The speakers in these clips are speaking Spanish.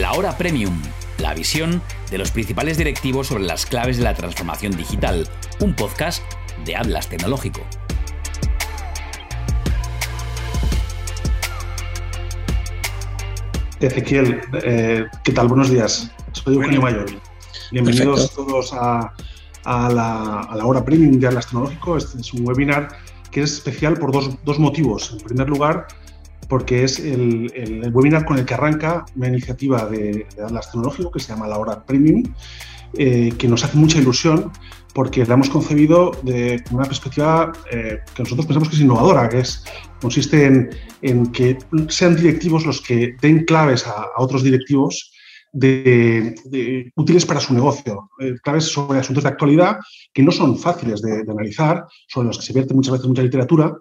La Hora Premium, la visión de los principales directivos sobre las claves de la transformación digital, un podcast de Atlas Tecnológico. Ezequiel, eh, ¿qué tal? Buenos días. Soy Eugenio Mayor. Bienvenidos todos a, la, hora premium de Atlas Tecnológico. Este es un webinar que es especial por dos, motivos. En primer lugar, porque es el, webinar con el que arranca una iniciativa de, Atlas Tecnológico que se llama La Hora Premium, eh, que nos hace mucha ilusión porque la hemos concebido de una perspectiva eh, que nosotros pensamos que es innovadora, que es, consiste en, que sean directivos los que den claves a, otros directivos de, útiles para su negocio, eh, claves sobre asuntos de actualidad que no son fáciles de, analizar, sobre los que se vierte muchas veces mucha literatura.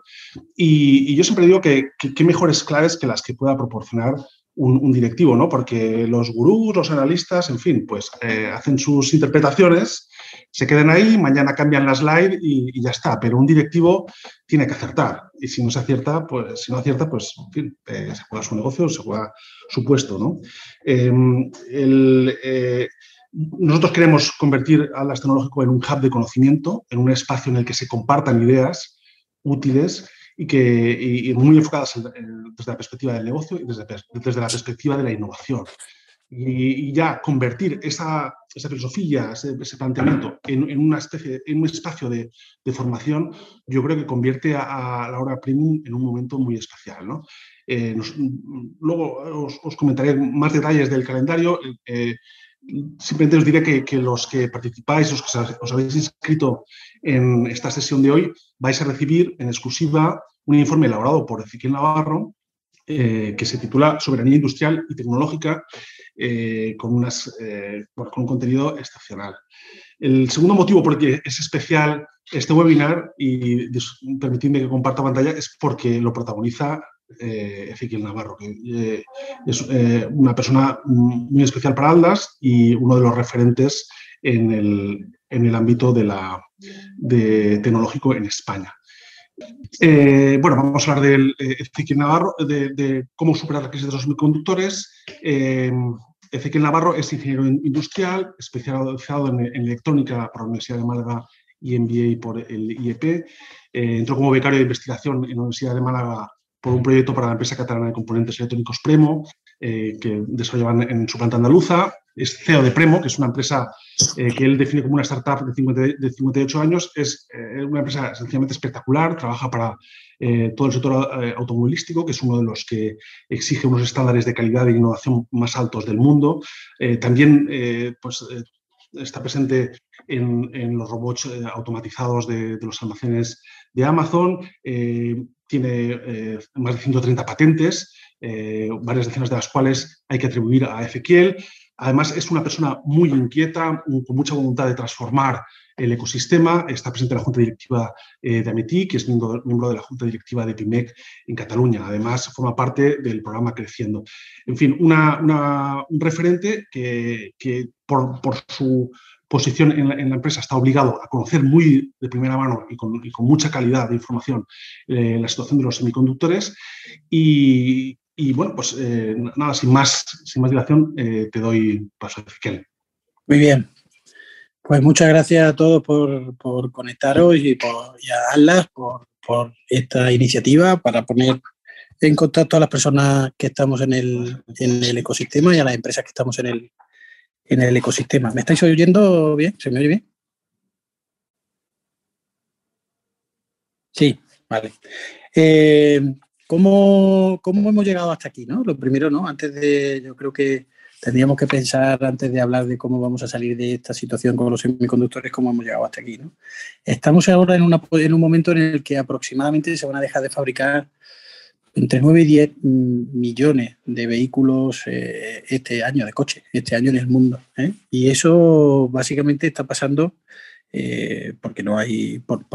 Y, yo siempre digo que qué mejores claves que las que pueda proporcionar un, directivo, ¿no? Porque los gurús, los analistas, en fin, pues eh, hacen sus interpretaciones, se quedan ahí, mañana cambian la slide y, ya está. Pero un directivo tiene que acertar. Y si no se acierta, pues si no acierta, pues en fin, eh, se juega su negocio, se juega su puesto, ¿no? Em, eh, nosotros queremos convertir a las tecnológico en un hub de conocimiento, en un espacio en el que se compartan ideas útiles y que muy enfocadas desde la perspectiva del negocio y desde, desde la perspectiva de la innovación. Y, ya convertir esa, esa filosofía, ese, planteamiento en, una especie, en un espacio de, de, formación, yo creo que convierte a, la hora premium en un momento muy especial. ¿no? Eh, luego os, comentaré más detalles del calendario. Eh, simplemente os diré que, que, los que participáis, los que os habéis inscrito en esta sesión de hoy, vais a recibir en exclusiva un informe elaborado por Ezequiel Navarro eh, que se titula Soberanía Industrial y Tecnológica eh, con, unas, eh, con un contenido excepcional. El segundo motivo por el que es especial este webinar, y permitidme que comparta pantalla, es porque lo protagoniza Ezequiel Navarro, que es una persona muy especial para Aldas y uno de los referentes en el, en el ámbito de la, de tecnológico en España. Eh, bueno, vamos a hablar del eh, Ezequiel Navarro, de, cómo superar la crisis de los semiconductores. Eh, Ezequiel Navarro es ingeniero industrial, especializado en, electrónica por la Universidad de Málaga y MBA por el IEP. entró como becario de investigación en la Universidad de Málaga por un proyecto para la empresa catalana de componentes electrónicos Premo, que desarrollaban en su planta andaluza es CEO de Premo, que es una empresa eh, que él define como una startup de, de 58 años. Es eh, una empresa sencillamente espectacular, trabaja para eh, todo el sector automovilístico, que es uno de los que exige unos estándares de calidad e innovación más altos del mundo. también pues, está presente en, los robots automatizados de, los almacenes de Amazon. tiene más de 130 patentes, varias decenas de las cuales hay que atribuir a Ezequiel. Además, es una persona muy inquieta, con mucha voluntad de transformar el ecosistema. Está presente en la Junta Directiva eh, de AMETI, que es miembro, de la Junta Directiva de PIMEC en Cataluña. Además, forma parte del programa Creciendo. En fin, un referente que, por, su posición en la, empresa está obligado a conocer muy de primera mano y con, mucha calidad de información eh, la situación de los semiconductores y, y bueno, pues eh, nada, sin más, sin más dilación, eh, te doy paso a Ezequiel. Muy bien. Pues muchas gracias a todos por, conectaros y, por, a Atlas por, esta iniciativa para poner en contacto a las personas que estamos en el, en el ecosistema y a las empresas que estamos en el, en el ecosistema. ¿Me estáis oyendo bien? ¿Se me oye bien? Sí, vale. Eh, ¿Cómo, ¿Cómo, hemos llegado hasta aquí? ¿no? Lo primero, ¿no? Antes de, yo creo que tendríamos que pensar, antes de hablar de cómo vamos a salir de esta situación con los semiconductores, cómo hemos llegado hasta aquí. ¿no? Estamos ahora en, una, en un momento en el que aproximadamente se van a dejar de fabricar entre 9 y 10 millones de vehículos eh, este año, de coche, este año en el mundo. ¿eh? Y eso básicamente está pasando eh, porque no hay, por,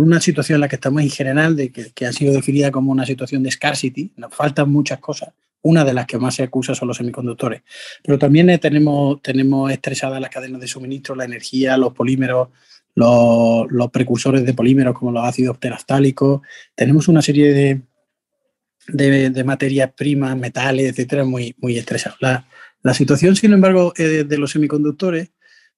una situación en la que estamos en general, de que, ha sido definida como una situación de scarcity, nos faltan muchas cosas. Una de las que más se acusa son los semiconductores. Pero también eh, tenemos, tenemos estresadas las cadenas de suministro, la energía, los polímeros, los, precursores de polímeros como los ácidos teraftálicos. Tenemos una serie de, de, materias primas, metales, etcétera, muy, muy estresados. La, La situación, sin embargo, eh, de los semiconductores,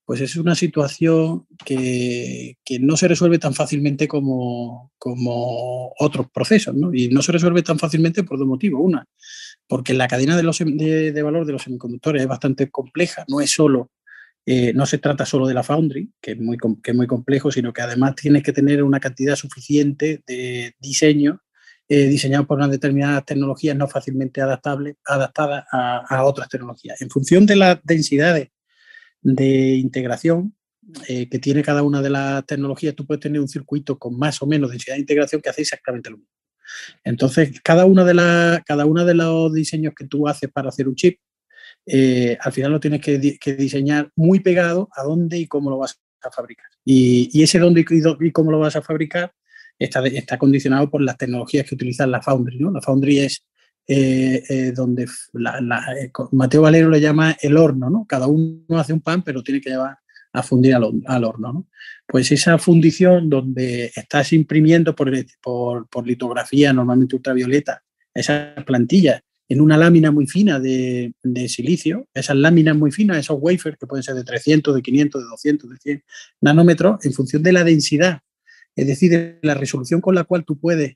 pues es una situación que, no se resuelve tan fácilmente como, como otros procesos, ¿no? Y no se resuelve tan fácilmente por dos motivos. Una, porque la cadena de, valor de los semiconductores es bastante compleja, no es solo eh, no se trata solo de la foundry, que es, muy, que es muy complejo, sino que además tienes que tener una cantidad suficiente de diseño eh, diseñado por unas determinadas tecnologías no fácilmente adaptables, adaptadas a, otras tecnologías. En función de las densidades de integración eh, que tiene cada una de las tecnologías, tú puedes tener un circuito con más o menos densidad de integración que hace exactamente lo mismo. Entonces, cada una de, cada una de los diseños que tú haces para hacer un chip, eh, al final lo tienes que, diseñar muy pegado a dónde y cómo lo vas a fabricar. Y, ese dónde y cómo lo vas a fabricar está, está condicionado por las tecnologías que utilizan la Foundry. ¿no? La Foundry es eh, eh, donde eh, Mateo Valero le llama el horno, ¿no? Cada uno hace un pan, pero tiene que llevar a fundir al, horno, ¿no? Pues esa fundición donde estás imprimiendo por, litografía, normalmente ultravioleta, esas plantillas en una lámina muy fina de, de, silicio, esas láminas muy finas, esos wafers que pueden ser de 300, de 500, de 200, de 100 nanómetros, en función de la densidad es decir, la resolución con la cual tú puedes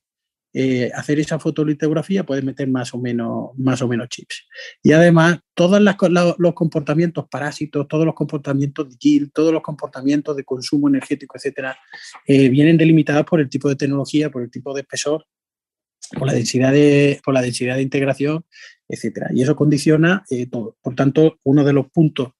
eh, hacer esa fotolitografía, puedes meter más o menos, más o menos chips. Y además, todos los comportamientos parásitos, todos los comportamientos de yield, todos los comportamientos de consumo energético, etcétera, eh, vienen delimitados por el tipo de tecnología, por el tipo de espesor, por la densidad de, por la densidad de integración, etcétera. Y eso condiciona eh, todo. Por tanto, uno de los puntos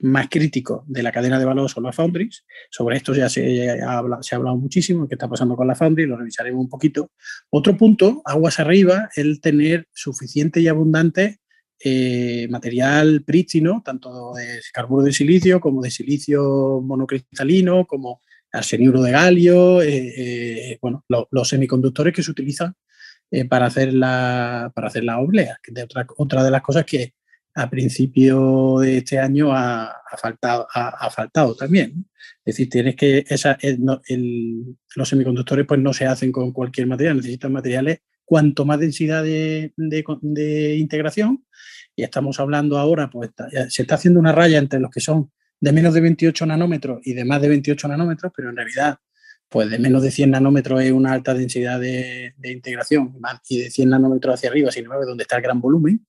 más crítico de la cadena de valor son las foundries. Sobre esto ya se, ha, hablado, muchísimo, qué está pasando con la foundry, lo revisaremos un poquito. Otro punto, aguas arriba, el tener suficiente y abundante eh, material prístino, tanto de carburo de silicio como de silicio monocristalino, como arseniuro de galio, eh, eh, bueno, los semiconductores que se utilizan para, hacer la, para hacer la oblea, que otra, otra de las cosas que a principio de este año ha, faltado, ha, faltado también. Es decir, tienes que esa, los semiconductores pues no se hacen con cualquier material, necesitan materiales cuanto más densidad de, integración. Y estamos hablando ahora, pues se está haciendo una raya entre los que son de menos de 28 nanómetros y de más de 28 nanómetros, pero en realidad pues de menos de 100 nanómetros es una alta densidad de, integración y de 100 nanómetros hacia arriba, sin embargo, donde está el gran volumen,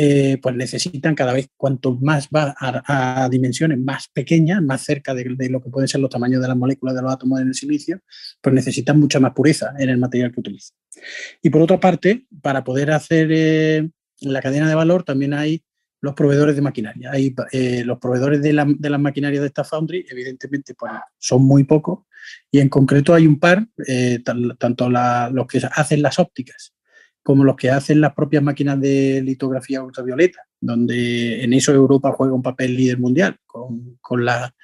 eh, pues necesitan cada vez, cuanto más va a, dimensiones más pequeñas, más cerca de, lo que pueden ser los tamaños de las moléculas de los átomos en el silicio, pues necesitan mucha más pureza en el material que utilizan. Y por otra parte, para poder hacer eh, la cadena de valor también hay los proveedores de maquinaria. Hay, eh, los proveedores de, la, de las maquinarias de esta foundry, evidentemente, pues, son muy pocos y en concreto hay un par, tanto los que hacen las ópticas como los que hacen las propias máquinas de litografía ultravioleta, donde en eso Europa juega un papel líder mundial con, con la,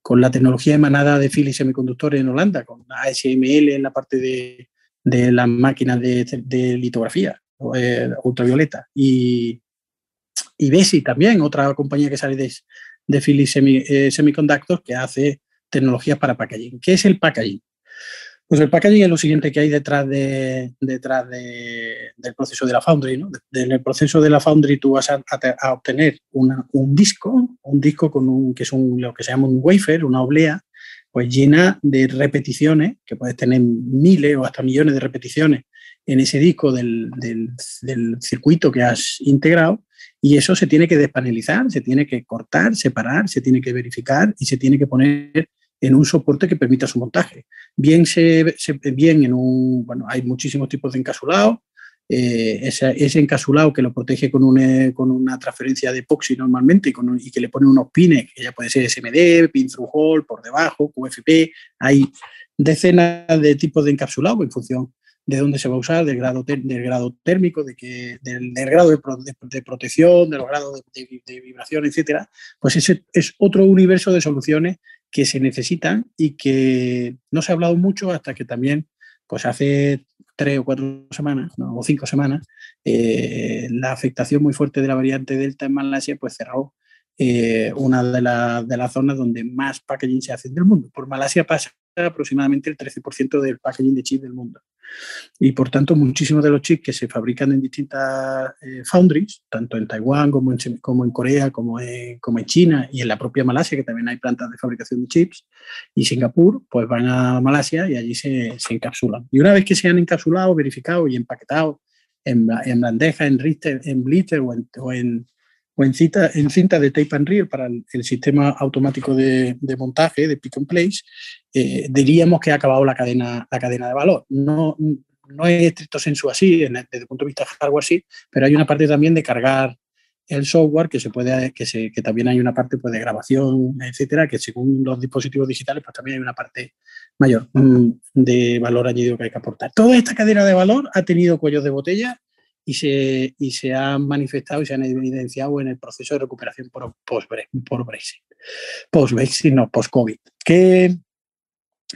con la tecnología emanada de Philips Semiconductores en Holanda, con ASML en la parte de, de las máquinas de, de litografía eh, ultravioleta. Y, y Besi también, otra compañía que sale de, de Philips eh, Semiconductors, que hace tecnologías para packaging. ¿Qué es el packaging? Pues el packaging es lo siguiente que hay detrás, de, detrás del proceso de la Foundry. ¿no? En el proceso de la Foundry tú vas a, obtener un disco, un disco con un, que es lo que se llama un wafer, una oblea, pues llena de repeticiones, que puedes tener miles o hasta millones de repeticiones en ese disco del, del circuito que has integrado y eso se tiene que despanelizar, se tiene que cortar, separar, se tiene que verificar y se tiene que poner en un soporte que permita su montaje. Bien, se, bien en un, bueno, hay muchísimos tipos de encasulado, eh, ese, encasulado que lo protege con una, con una transferencia de epoxi normalmente y, que le pone unos pines, que ya puede ser SMD, pin through hole, por debajo, QFP, hay decenas de tipos de encapsulado en función de dónde se va a usar, del grado, del grado térmico, de que, del, grado de, protección, de los grados de, vibración, etcétera, pues ese es otro universo de soluciones que se necesitan y que no se ha hablado mucho hasta que también, pues hace tres o cuatro semanas, o cinco semanas, eh, la afectación muy fuerte de la variante Delta en Malasia, pues cerró eh, una de, de, las zonas donde más packaging se hace del mundo. Por Malasia pasa aproximadamente el 13% del packaging de chips del mundo. Y por tanto, muchísimos de los chips que se fabrican en distintas eh, foundries, tanto en Taiwán como en, Corea, como en, China y en la propia Malasia, que también hay plantas de fabricación de chips, y Singapur, pues van a Malasia y allí se, se encapsulan. Y una vez que se han encapsulado, verificado y empaquetado en, en bandeja, en, blister, en blister o o en o en, cinta, en cinta de tape and reel para el, sistema automático de, montaje, de pick and place, eh, diríamos que ha acabado la cadena, la cadena de valor. No, no es estricto sensu así, desde el punto de vista hardware sí, pero hay una parte también de cargar el software que se puede que, se, que también hay una parte pues, de grabación etcétera que según los dispositivos digitales pues también hay una parte mayor mm, de valor añadido que hay que aportar toda esta cadena de valor ha tenido cuellos de botella y se, y se han manifestado y se han evidenciado en el proceso de recuperación por, post-Brexit. Post-Brexit, no, post-COVID.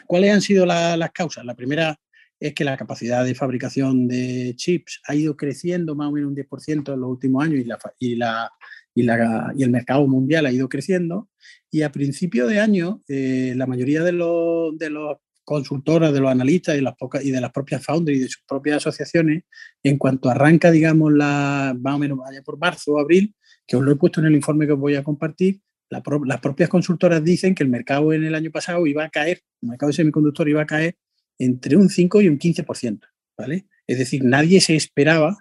¿Cuáles han sido las causas? La primera es que la capacidad de fabricación de chips ha ido creciendo más o menos un 10% en los últimos años y, la, y, la, y, la, y el mercado mundial ha ido creciendo. Y a principio de año, eh, la mayoría de los, de los consultoras, de los analistas y, las y de las propias founders y de sus propias asociaciones, en cuanto arranca, digamos, la, más o menos vaya por marzo o abril, que os lo he puesto en el informe que os voy a compartir, las propias consultoras dicen que el mercado en el año pasado iba a caer, el mercado de semiconductores iba a caer entre un 5 y un 15%, ¿vale? Es decir, nadie se esperaba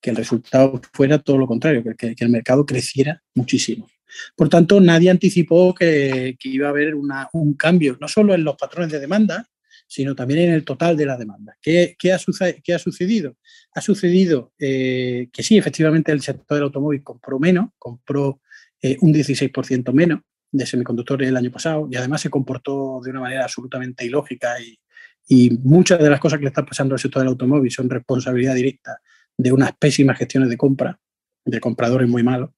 que el resultado fuera todo lo contrario, que, que el mercado creciera muchísimo. Por tanto, nadie anticipó que, iba a haber un cambio, no solo en los patrones de demanda, sino también en el total de la demanda. ¿Qué, ha, sucedido? Ha sucedido eh, que sí, efectivamente el sector del automóvil compró menos, compró eh, un 16% menos de semiconductores el año pasado y además se comportó de una manera absolutamente ilógica y, y muchas de las cosas que le están pasando al sector del automóvil son responsabilidad directa de unas pésimas gestiones de compra, de compradores muy malos.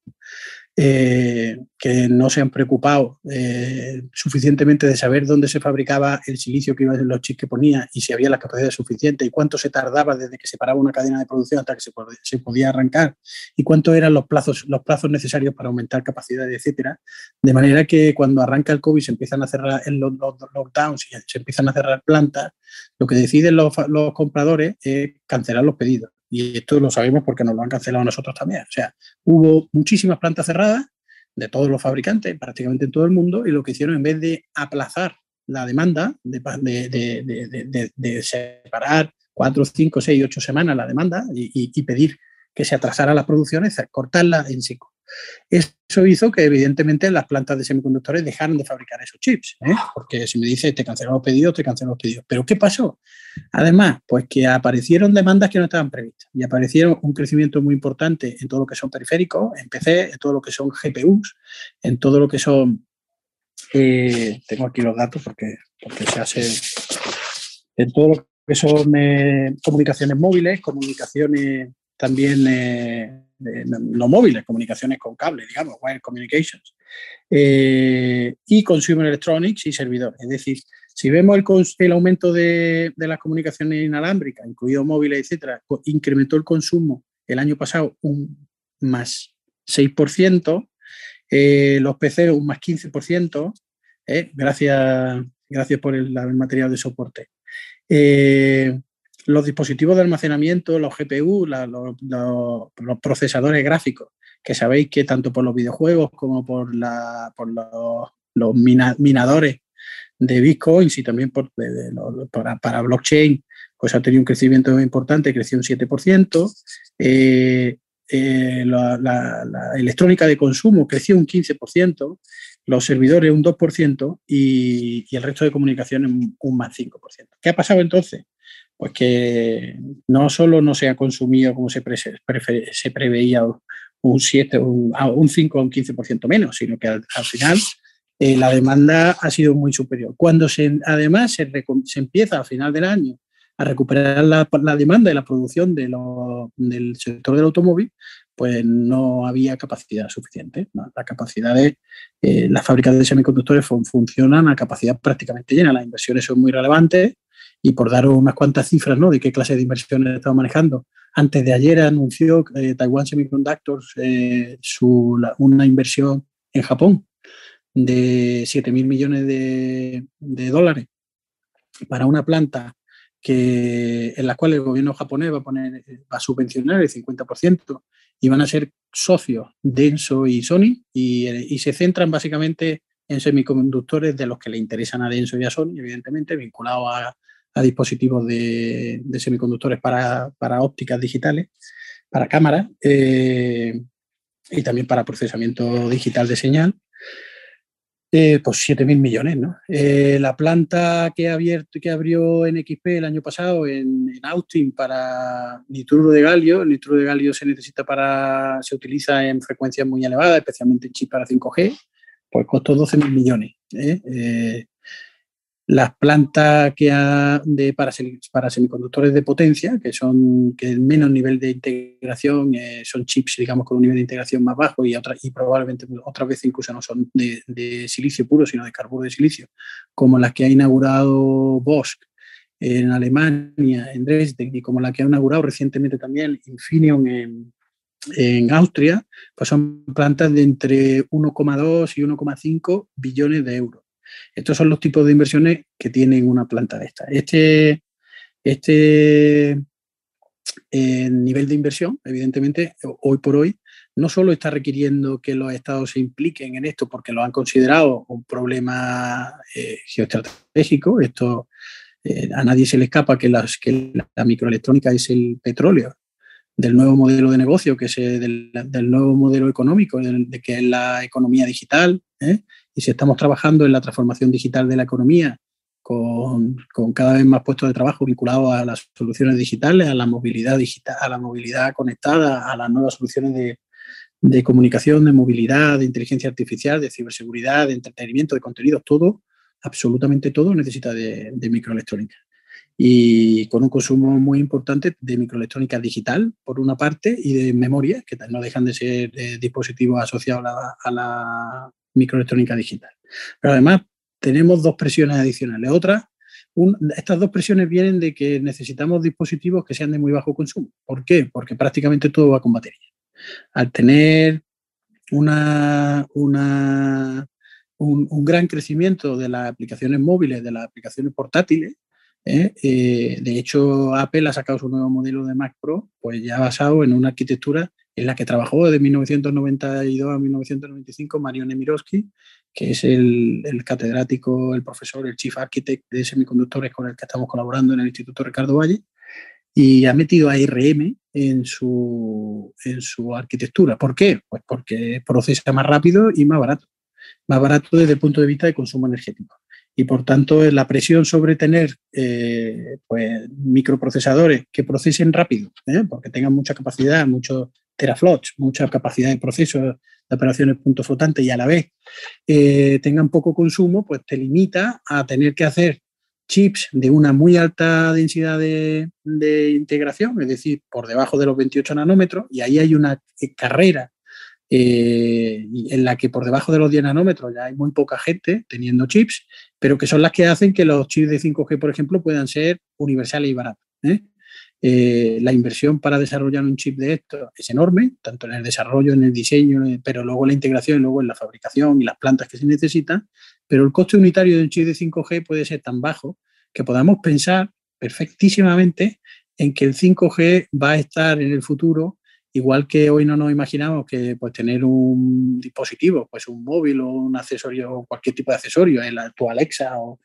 Eh, que no se han preocupado eh, suficientemente de saber dónde se fabricaba el silicio que iba en los chips que ponía y si había la capacidad suficiente y cuánto se tardaba desde que se paraba una cadena de producción hasta que se, podía arrancar y cuántos eran los plazos, los plazos necesarios para aumentar capacidad, etcétera. De manera que cuando arranca el COVID se empiezan a cerrar los, lockdowns y se empiezan a cerrar plantas, lo que deciden los, los compradores es cancelar los pedidos. Y esto lo sabemos porque nos lo han cancelado nosotros también. O sea, hubo muchísimas plantas cerradas de todos los fabricantes, prácticamente en todo el mundo, y lo que hicieron en vez de aplazar la demanda, de, de, de, separar cuatro, cinco, seis, ocho semanas la demanda y, y, pedir que se atrasara las producciones, cortarla en seco. Eso hizo que evidentemente las plantas de semiconductores dejaran de fabricar esos chips, ¿eh? porque si me dice te cancelan los pedidos, te cancelan los pedidos. Pero ¿qué pasó? Además, pues que aparecieron demandas que no estaban previstas y aparecieron un crecimiento muy importante en todo lo que son periféricos, en PC, en todo lo que son GPUs, en todo lo que son... Eh, tengo aquí los datos porque, porque se hace... En todo lo que son eh, comunicaciones móviles, comunicaciones también no móviles, comunicaciones con cable, digamos, wire communications, eh, y consumer electronics y servidores. Es decir, si vemos el, el aumento de, las comunicaciones inalámbricas, incluido móviles, etcétera, incrementó el consumo el año pasado un más 6%, eh, los PC un más 15%, eh, gracias, gracias por el, material de soporte los dispositivos de almacenamiento, los GPU, los, procesadores gráficos, que sabéis que tanto por los videojuegos como por, los, minadores de bitcoins y también por, para, blockchain, pues ha tenido un crecimiento importante, creció un 7%. Eh, eh, la, electrónica de consumo creció un 15%, los servidores un 2% y, y el resto de comunicaciones un más 5%. ¿Qué ha pasado entonces? Pues que no solo no se ha consumido como se, preveía un 7, un, un 5 o un 15% menos, sino que al, final eh, la demanda ha sido muy superior. Cuando se, además se, empieza a final del año a recuperar la, demanda y la producción de del sector del automóvil, pues no había capacidad suficiente. La capacidad de eh, las fábricas de semiconductores funcionan a capacidad prácticamente llena. Las inversiones son muy relevantes y por dar unas cuantas cifras ¿no? de qué clase de inversiones estamos manejando, antes de ayer anunció eh, Taiwan Semiconductors eh, su, una inversión en Japón de 7 mil millones de, dólares para una planta que, en la cual el gobierno japonés va a, poner, va a subvencionar el 50% y van a ser socios Denso y Sony y, y, se centran básicamente en semiconductores de los que le interesan a Denso y a Sony, evidentemente, vinculados a, dispositivos de, semiconductores para, para, ópticas digitales, para cámaras eh, y también para procesamiento digital de señal. Eh, pues 7.000 millones, ¿no? Eh, la planta que, ha abierto, que abrió NXP el año pasado en, en, Austin para nitruro de galio, el nitruro de galio se necesita para, se utiliza en frecuencias muy elevadas, especialmente en chip para 5G, pues costó 12.000 millones. ¿eh? Las plantas que ha de, para, para, semiconductores de potencia, que son que menos nivel de integración, eh, son chips, digamos, con un nivel de integración más bajo y, otra, y probablemente otras veces incluso no son de, de, silicio puro, sino de carburo de silicio, como las que ha inaugurado Bosch en Alemania, en Dresden, y como la que ha inaugurado recientemente también Infineon en, en Austria, pues son plantas de entre 1,2 y 1,5 billones de euros. Estos son los tipos de inversiones que tienen una planta de esta. Este, este eh, nivel de inversión, evidentemente, hoy por hoy, no solo está requiriendo que los estados se impliquen en esto porque lo han considerado un problema eh, geoestratégico, esto eh, a nadie se le escapa que, la microelectrónica es el petróleo del nuevo modelo de negocio, que es del, nuevo modelo económico, de, que es la economía digital. Y si estamos trabajando en la transformación digital de la economía con, con, cada vez más puestos de trabajo vinculados a las soluciones digitales, a la movilidad digital, a la movilidad conectada, a las nuevas soluciones de, de comunicación, de movilidad, de inteligencia artificial, de ciberseguridad, de entretenimiento, de contenidos, todo, absolutamente todo necesita de, microelectrónica. Y con un consumo muy importante de microelectrónica digital, por una parte, y de memoria, que no dejan de ser eh, dispositivos asociados a la, microelectrónica digital. Pero además tenemos dos presiones adicionales. Otra, estas dos presiones vienen de que necesitamos dispositivos que sean de muy bajo consumo. ¿Por qué? Porque prácticamente todo va con batería. Al tener una, una, un, un gran crecimiento de las aplicaciones móviles, de las aplicaciones portátiles, ¿eh? Eh, de hecho, Apple ha sacado su nuevo modelo de Mac Pro, pues ya basado en una arquitectura en la que trabajó desde 1992 a 1995 Mario Nemirovsky, que es el, catedrático, el profesor, el chief architect de semiconductores con el que estamos colaborando en el Instituto Ricardo Valle, y ha metido a ARM en su, en su arquitectura. ¿Por qué? Pues porque procesa más rápido y más barato. Más barato desde el punto de vista de consumo energético y por tanto la presión sobre tener eh, pues, microprocesadores que procesen rápido, ¿eh? porque tengan mucha capacidad, muchos teraflops, mucha capacidad de proceso de operaciones punto flotante y a la vez eh, tengan poco consumo, pues te limita a tener que hacer chips de una muy alta densidad de, integración, es decir, por debajo de los 28 nanómetros, y ahí hay una carrera eh, en la que por debajo de los 10 nanómetros ya hay muy poca gente teniendo chips, pero que son las que hacen que los chips de 5G, por ejemplo, puedan ser universales y baratos. ¿eh? Eh, la inversión para desarrollar un chip de esto es enorme, tanto en el desarrollo, en el diseño, pero luego en la integración, y luego en la fabricación y las plantas que se necesitan, pero el coste unitario de un chip de 5G puede ser tan bajo que podamos pensar perfectísimamente en que el 5G va a estar en el futuro Igual que hoy no nos imaginamos que pues, tener un dispositivo, pues un móvil o un accesorio, cualquier tipo de accesorio, el, tu Alexa o,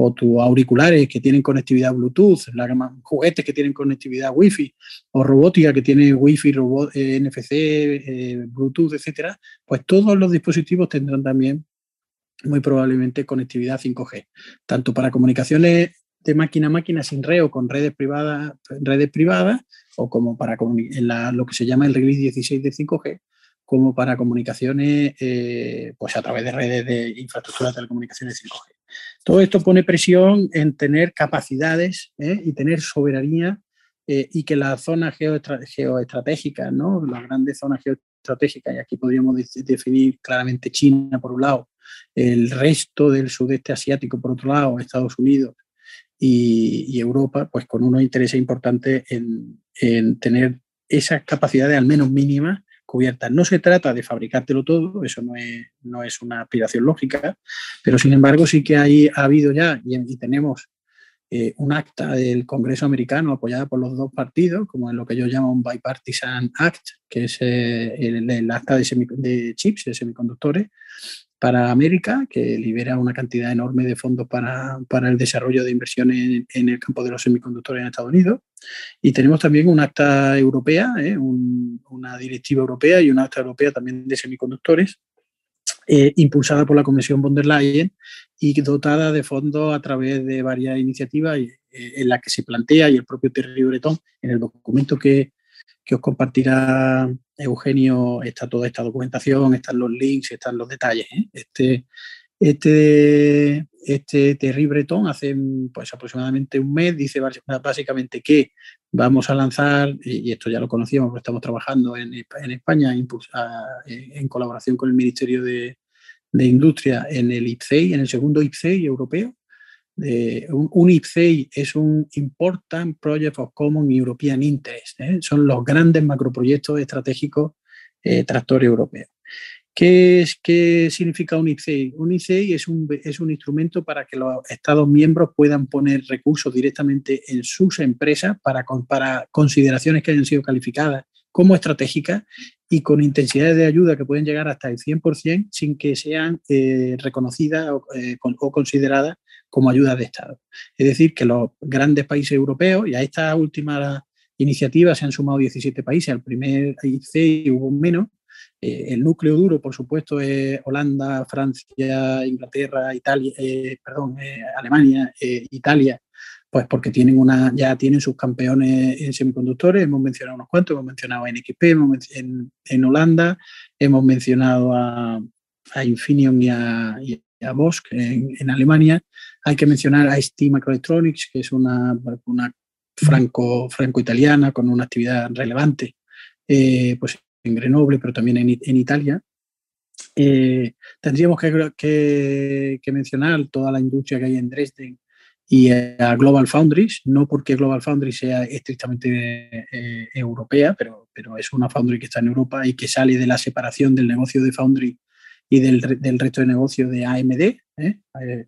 o tus auriculares que tienen conectividad Bluetooth, la, juguetes que tienen conectividad Wi-Fi o robótica que tiene Wi-Fi, eh, NFC, eh, Bluetooth, etcétera, pues todos los dispositivos tendrán también muy probablemente conectividad 5G, tanto para comunicaciones de máquina a máquina sin reo con redes privadas, redes privadas o como para lo que se llama el release 16 de 5G, como para comunicaciones eh, pues a través de redes de infraestructura de telecomunicaciones 5G. Todo esto pone presión en tener capacidades ¿eh? y tener soberanía eh, y que las zonas geoestratégicas, ¿no? las grandes zonas geoestratégicas, y aquí podríamos definir claramente China por un lado, el resto del sudeste asiático por otro lado, Estados Unidos y, y Europa, pues con unos intereses importantes en, en tener esas capacidades al menos mínimas cubiertas. No se trata de fabricártelo todo, eso no es, no es una aspiración lógica, pero sin embargo sí que hay, ha habido ya y, tenemos eh, un acta del Congreso americano apoyada por los dos partidos, como en lo que yo llamo un Bipartisan Act, que es eh, el, acta de, de, chips, de semiconductores, para América, que libera una cantidad enorme de fondos para, para el desarrollo de inversiones en, el campo de los semiconductores en Estados Unidos. Y tenemos también un acta europea, ¿eh? una directiva europea y una acta europea también de semiconductores, eh, impulsada por la Comisión von der Leyen y dotada de fondos a través de varias iniciativas eh, en las que se plantea, y el propio Terry Breton, en el documento que, que os compartirá Eugenio, está toda esta documentación, están los links, están los detalles. Este, este, este Terry Breton hace pues, aproximadamente un mes dice básicamente que vamos a lanzar, y esto ya lo conocíamos porque estamos trabajando en, en España en colaboración con el Ministerio de, de Industria en el IPCEI, en el segundo IPCEI europeo, un, IPCEI es un Important Project of Common European Interest. ¿eh? Son los grandes macroproyectos estratégicos eh, tractor europeos. ¿Qué, es, ¿Qué significa un IPCEI? Un IPCEI es un, es un instrumento para que los Estados miembros puedan poner recursos directamente en sus empresas para, para consideraciones que hayan sido calificadas como estratégicas y con intensidades de ayuda que pueden llegar hasta el 100% sin que sean eh, reconocidas o, o, consideradas como ayuda de Estado. Es decir, que los grandes países europeos, y a esta última iniciativa se han sumado 17 países, al primer IC hubo menos, eh, el núcleo duro, por supuesto, es Holanda, Francia, Inglaterra, Italia, eh, perdón, eh, Alemania, Italia, pues porque tienen una, ya tienen sus campeones en semiconductores, hemos mencionado unos cuantos, hemos mencionado a NXP en, en Holanda, hemos mencionado a, a Infineon y a, a Bosch en, Alemania. Hay que mencionar a ST Microelectronics, que es una, una franco, franco-italiana con una actividad relevante. Eh, pues en Grenoble, pero también en, Italia. Eh, tendríamos que, mencionar toda la industria que hay en Dresden y a Global Foundries, no porque Global Foundries sea estrictamente eh, europea, pero, pero es una foundry que está en Europa y que sale de la separación del negocio de foundry y del, resto de negocio de AMD. ¿eh?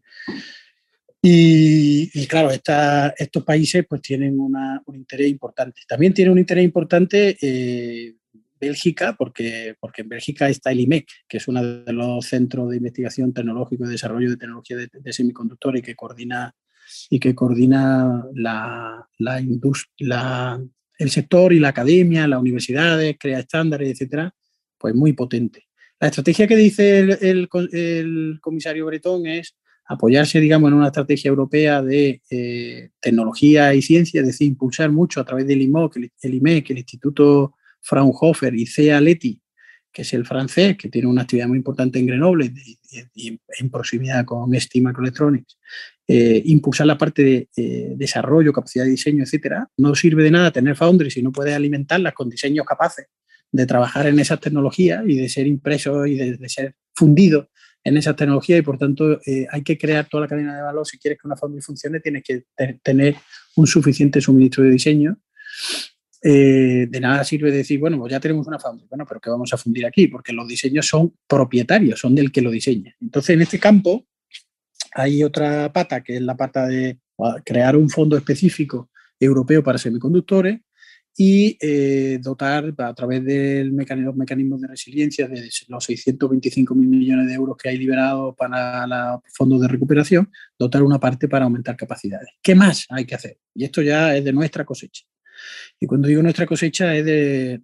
Y, claro, estos países pues tienen un interés importante. También tiene un interés importante Bélgica, porque, porque en Bélgica está el IMEC, que es uno de los centros de investigación tecnológico y desarrollo de tecnología de, de semiconductores y que coordina, y que coordina la, el sector y la academia, las universidades, crea estándares, etcétera, pues muy potente. La estrategia que dice el, comisario Bretón es apoyarse, digamos, en una estrategia europea de eh, tecnología y ciencia, es decir, impulsar mucho a través del IMOC, el, IMEC, el Instituto Fraunhofer y CEA Leti, que es el francés, que tiene una actividad muy importante en Grenoble y, en proximidad con ST Microelectronics, eh, impulsar la parte de eh, desarrollo, capacidad de diseño, etcétera. No sirve de nada tener foundry si no puedes alimentarlas con diseños capaces de trabajar en esas tecnologías y de ser impreso y de, ser fundido en esas tecnologías y por tanto eh, hay que crear toda la cadena de valor. Si quieres que una foundry funcione, tienes que tener un suficiente suministro de diseño. Eh, de nada sirve decir, bueno, pues ya tenemos una foundry, bueno, pero ¿qué vamos a fundir aquí? Porque los diseños son propietarios, son del que lo diseña. Entonces, en este campo hay otra pata, que es la pata de crear un fondo específico europeo para semiconductores, y eh, dotar a través de los mecanismos de resiliencia de los 625 mil millones de euros que hay liberados para los fondos de recuperación, dotar una parte para aumentar capacidades. ¿Qué más hay que hacer? Y esto ya es de nuestra cosecha. Y cuando digo nuestra cosecha es de,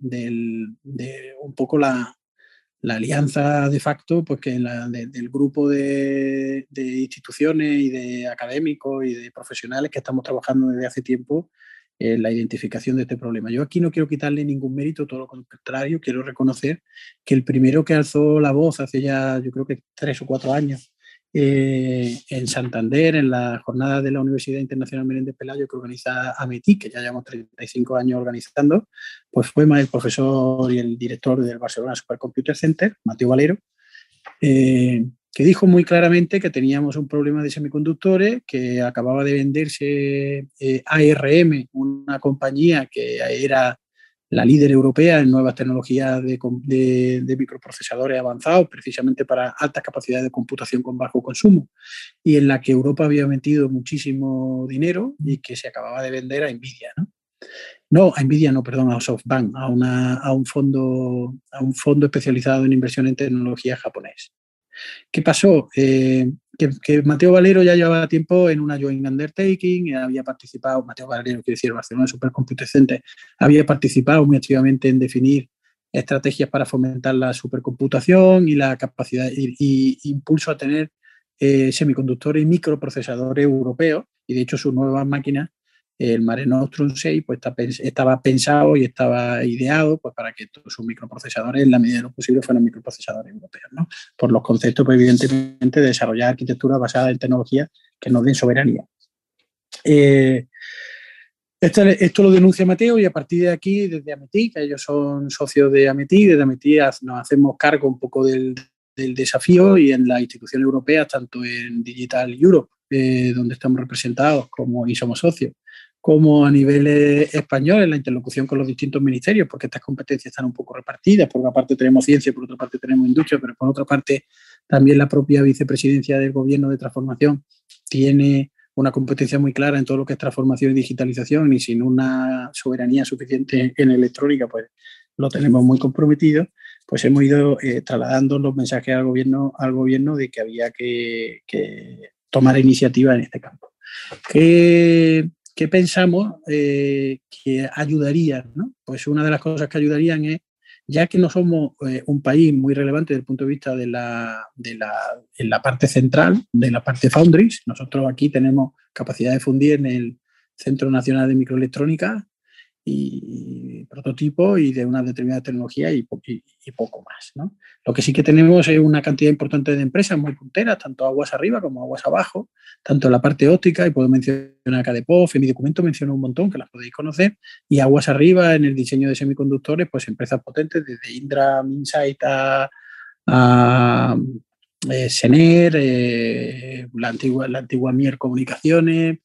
un poco la, alianza de facto, pues del grupo de, instituciones y de académicos y de profesionales que estamos trabajando desde hace tiempo en la identificación de este problema. Yo aquí no quiero quitarle ningún mérito, todo lo contrario, quiero reconocer que el primero que alzó la voz hace ya, yo creo que tres o cuatro años, eh, en Santander, en la jornada de la Universidad Internacional Menéndez Pelayo que organiza AMETI, que ya llevamos 35 años organizando, pues fue el profesor y el director del Barcelona Supercomputer Center, Mateo Valero, eh, que dijo muy claramente que teníamos un problema de semiconductores, que acababa de venderse eh, ARM, una compañía que era la líder europea en nuevas tecnologías de, microprocesadores avanzados, precisamente para altas capacidades de computación con bajo consumo, y en la que Europa había metido muchísimo dinero y que se acababa de vender a Nvidia. ¿no? No, a Nvidia no, perdón, a SoftBank, a, una, a, un fondo, a un fondo especializado en inversión en tecnología japonés. ¿Qué pasó? Eh, que, Mateo Valero ya llevaba tiempo en una joint undertaking, había participado, Mateo Valero, quiere decir, Barcelona Supercomputer Center, había participado muy activamente en definir estrategias para fomentar la supercomputación y la capacidad y, impulso a tener eh, semiconductores y microprocesadores europeos, y de hecho sus nuevas máquinas el Mare Nostrum 6 pues, estaba pensado y estaba ideado pues, para que todos sus microprocesadores, en la medida de lo posible, fueran microprocesadores europeos, ¿no? por los conceptos, pues, evidentemente, de desarrollar arquitectura basada en tecnología que nos den soberanía. Eh, esto, lo denuncia Mateo y a partir de aquí, desde Ametí, que ellos son socios de Ametí, desde Ametí nos hacemos cargo un poco del, desafío y en las instituciones europeas, tanto en Digital Europe, eh, donde estamos representados como y somos socios, como a nivel español en la interlocución con los distintos ministerios, porque estas competencias están un poco repartidas. Por una parte tenemos ciencia, por otra parte tenemos industria, pero por otra parte también la propia vicepresidencia del Gobierno de Transformación tiene una competencia muy clara en todo lo que es transformación y digitalización y sin una soberanía suficiente en electrónica, pues lo tenemos muy comprometido, pues hemos ido eh, trasladando los mensajes al gobierno, al gobierno de que había que, que tomar iniciativa en este campo. ¿Qué, ¿Qué pensamos eh, que ayudarían? Pues una de las cosas que ayudarían es, ya que no somos eh, un país muy relevante desde el punto de vista de la, de la, en la parte central, de la parte foundries, nosotros aquí tenemos capacidad de fundir en el Centro Nacional de Microelectrónica, y prototipo y de una determinada tecnología y, poco más. ¿no? Lo que sí que tenemos es una cantidad importante de empresas muy punteras, tanto aguas arriba como aguas abajo, tanto en la parte óptica, y puedo mencionar acá de POF, en mi documento menciono un montón que las podéis conocer, y aguas arriba en el diseño de semiconductores, pues empresas potentes desde Indra, Insight a, eh, Sener, eh, la, antigua, la antigua Mier Comunicaciones,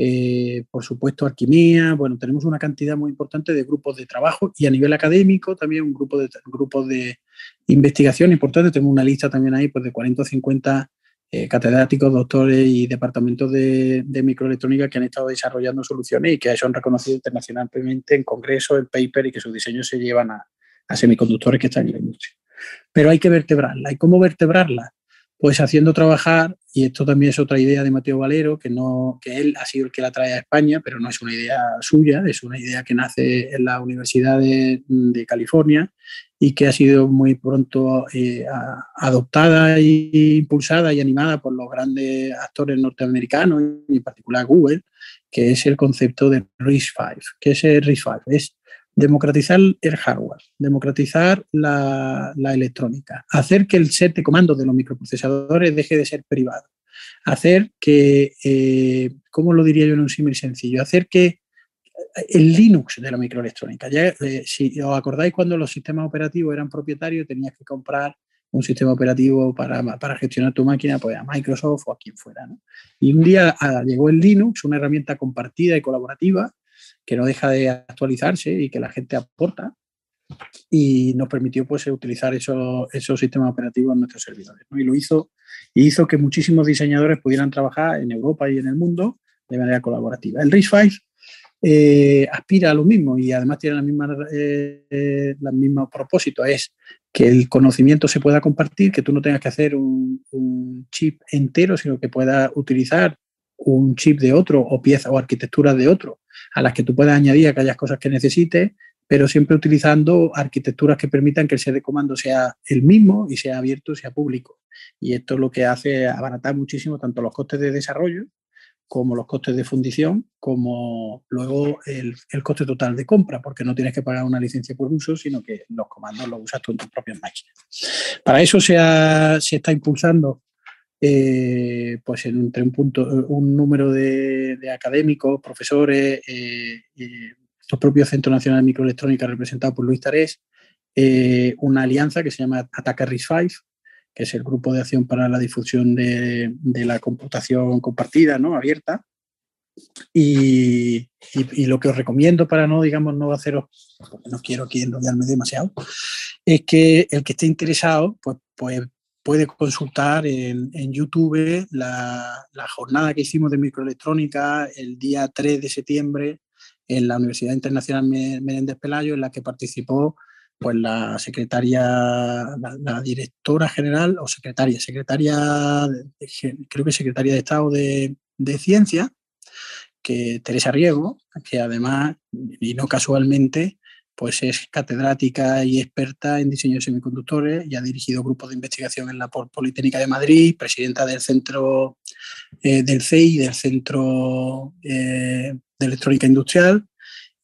eh, por supuesto Arquimía, bueno, tenemos una cantidad muy importante de grupos de trabajo y a nivel académico también un grupo de, grupos de investigación importante, tenemos una lista también ahí pues de 40 o 50 eh, catedráticos, doctores y departamentos de, microelectrónica que han estado desarrollando soluciones y que son reconocidos internacionalmente en congresos, en paper y que sus diseños se llevan a, a semiconductores que están en la industria. Pero hay que vertebrarla. ¿Y cómo vertebrarla? Pues haciendo trabajar, y esto también es otra idea de Mateo Valero, que, no, que él ha sido el que la trae a España, pero no es una idea suya, es una idea que nace en la Universidad de, California y que ha sido muy pronto eh, adoptada e impulsada y animada por los grandes actores norteamericanos, y en particular Google, que es el concepto de RISC-V. ¿Qué es el RISC-V? Es democratizar el hardware, democratizar la, electrónica, hacer que el set de comando de los microprocesadores deje de ser privado, hacer que, eh, ¿cómo lo diría yo en un símil sencillo? Hacer que el Linux de la microelectrónica, ya, eh, si os acordáis cuando los sistemas operativos eran propietarios, tenías que comprar un sistema operativo para, gestionar tu máquina, pues a Microsoft o a quien fuera. Y un día ah, llegó el Linux, una herramienta compartida y colaborativa, que no deja de actualizarse y que la gente aporta y nos permitió pues utilizar esos, esos sistemas operativos en nuestros servidores. Y lo hizo, y hizo que muchísimos diseñadores pudieran trabajar en Europa y en el mundo de manera colaborativa. El RISC-V eh, aspira a lo mismo y además tiene la misma, eh, mismo propósito, es que el conocimiento se pueda compartir, que tú no tengas que hacer un, chip entero, sino que puedas utilizar un chip de otro o pieza o arquitectura de otro a las que tú puedas añadir aquellas cosas que necesites, pero siempre utilizando arquitecturas que permitan que el set de comando sea el mismo y sea abierto, sea público. Y esto es lo que hace abaratar muchísimo tanto los costes de desarrollo como los costes de fundición, como luego el, coste total de compra, porque no tienes que pagar una licencia por uso, sino que los comandos los usas tú en tus propias máquinas. Para eso se, se está impulsando eh, pues entre un punto, un número de, académicos, profesores, eh, los propios Centro Nacional de Microelectrónica representado por Luis Tarés, eh, una alianza que se llama Ataca RIS5, que es el grupo de acción para la difusión de, la computación compartida, ¿no? abierta, Y, lo que os recomiendo para no, digamos, no haceros, porque no quiero aquí enrollarme demasiado, es que el que esté interesado, pues, pues puede consultar en, YouTube la, jornada que hicimos de microelectrónica el día 3 de septiembre en la Universidad Internacional Menéndez Pelayo, en la que participó pues la secretaria, la, directora general o secretaria, secretaria, creo que secretaria de Estado de, de Ciencia, que Teresa Riego, que además, y no casualmente, pues es catedrática y experta en diseño de semiconductores y ha dirigido grupos de investigación en la Politécnica de Madrid, presidenta del centro eh, del CEI, del Centro eh, de Electrónica Industrial,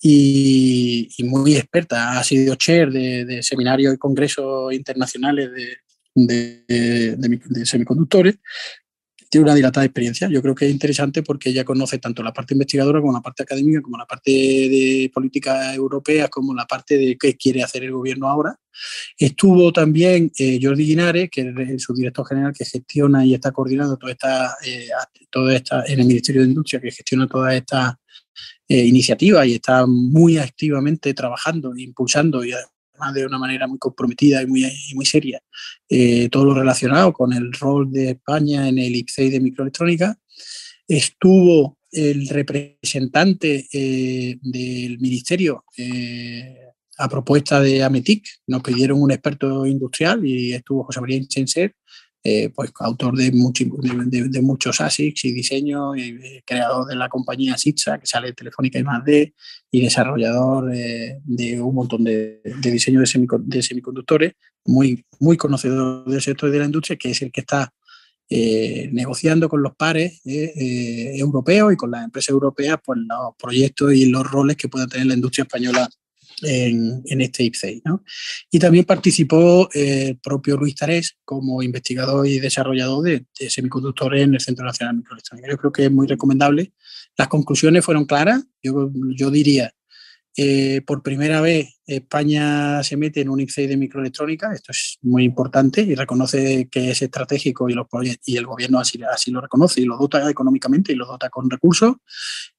y, muy experta. Ha sido chair de, seminarios y congresos internacionales de, semiconductores. Tiene una dilatada experiencia. Yo creo que es interesante porque ella conoce tanto la parte investigadora como la parte académica, como la parte de política europea, como la parte de qué quiere hacer el gobierno ahora. Estuvo también eh, Jordi Linares, que es su director general que gestiona y está coordinando toda esta, eh, toda esta en el Ministerio de Industria, que gestiona toda esta eh, iniciativa y está muy activamente trabajando, impulsando y de una manera muy comprometida y muy, muy seria eh, todo lo relacionado con el rol de España en el IPCEI de microelectrónica. Estuvo el representante eh, del ministerio a propuesta de Ametic, nos pidieron un experto industrial y estuvo José María Inchenser, eh, pues autor de, de, muchos ASICs y diseño, y, eh, creador de la compañía SITSA, que sale de Telefónica y más de, y desarrollador eh, de un montón de, diseño de, semiconductores, muy, muy conocedor del sector de la industria, que es el que está negociando con los pares europeos y con las empresas europeas pues, los proyectos y los roles que pueda tener la industria española en, este IPCEI. Y también participó eh, el propio Luis Tarés como investigador y desarrollador de, semiconductores en el Centro Nacional de Microelectrónica. Yo creo que es muy recomendable. Las conclusiones fueron claras. Yo, yo diría eh, por primera vez España se mete en un IPCEI de microelectrónica, esto es muy importante y reconoce que es estratégico y, los y el gobierno así, así, lo reconoce y lo dota económicamente y lo dota con recursos.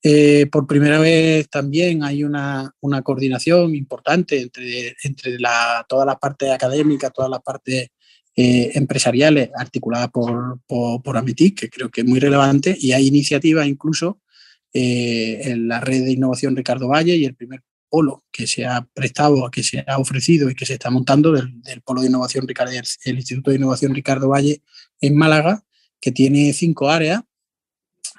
Eh, por primera vez también hay una, una coordinación importante entre, entre la, todas las partes académicas, todas las partes eh, empresariales articuladas por, por, por Ametic, que creo que es muy relevante, y hay iniciativas incluso eh, en la red de innovación Ricardo Valle y el primer polo que se ha prestado, que se ha ofrecido y que se está montando del, polo de innovación Ricardo, el Instituto de Innovación Ricardo Valle en Málaga, que tiene cinco áreas,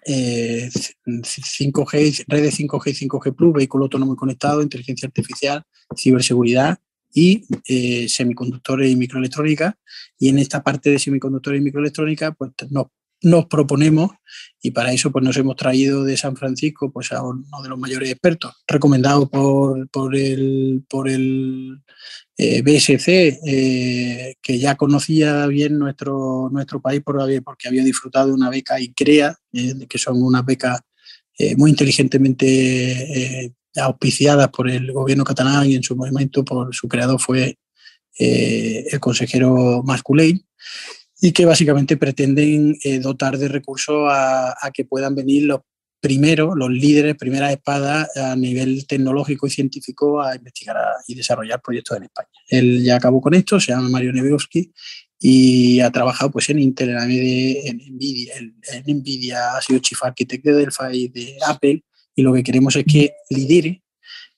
5G, eh, redes 5G y 5G Plus, vehículo autónomo y conectado, inteligencia artificial, ciberseguridad y eh, semiconductores y microelectrónica. Y en esta parte de semiconductores y microelectrónica, pues nos nos proponemos y para eso pues nos hemos traído de San Francisco pues a uno de los mayores expertos recomendado por, por el, por el eh, BSC eh, que ya conocía bien nuestro, nuestro país por, porque había disfrutado de una beca ICREA eh, que son unas becas muy inteligentemente auspiciadas por el gobierno catalán y en su momento por su creador fue el consejero Masculey y que básicamente pretenden eh, dotar de recursos a, que puedan venir los primeros, los líderes, primeras espadas a nivel tecnológico y científico a investigar y desarrollar proyectos en España. Él ya acabó con esto, se llama Mario Neverovsky y ha trabajado pues en Intel, en AMD, en Nvidia, en, Nvidia, ha sido Chief Architect de Delphi, de Apple y lo que queremos es que lidere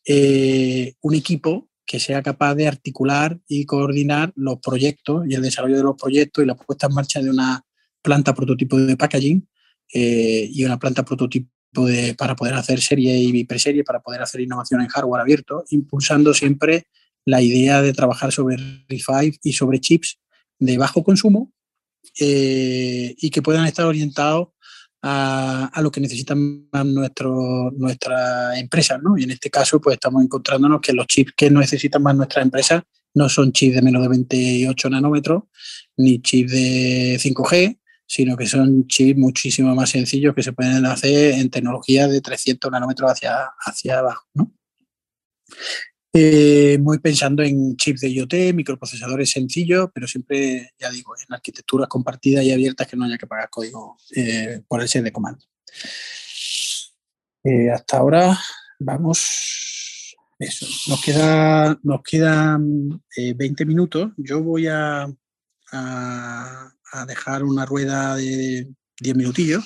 eh, un equipo que sea capaz de articular y coordinar los proyectos y el desarrollo de los proyectos y la puesta en marcha de una planta prototipo de packaging eh, y una planta prototipo de, para poder hacer serie y preserie, para poder hacer innovación en hardware abierto, impulsando siempre la idea de trabajar sobre RISC-V y sobre chips de bajo consumo eh, y que puedan estar orientados a, lo que necesitan más nuestro, nuestras empresas, ¿no? Y en este caso, pues estamos encontrándonos que los chips que necesitan más nuestras empresas no son chips de menos de 28 nanómetros, ni chips de 5G, sino que son chips muchísimo más sencillos que se pueden hacer en tecnología de 300 nanómetros hacia, hacia abajo, ¿no? Eh, muy pensando en chips de IoT, microprocesadores sencillos, pero siempre, ya digo, en arquitecturas compartidas y abiertas que no haya que pagar código eh, por el set de comando. Eh, hasta ahora vamos, eso, nos, queda, nos quedan 20 minutos. Yo voy a, a, dejar una rueda de 10 minutillos,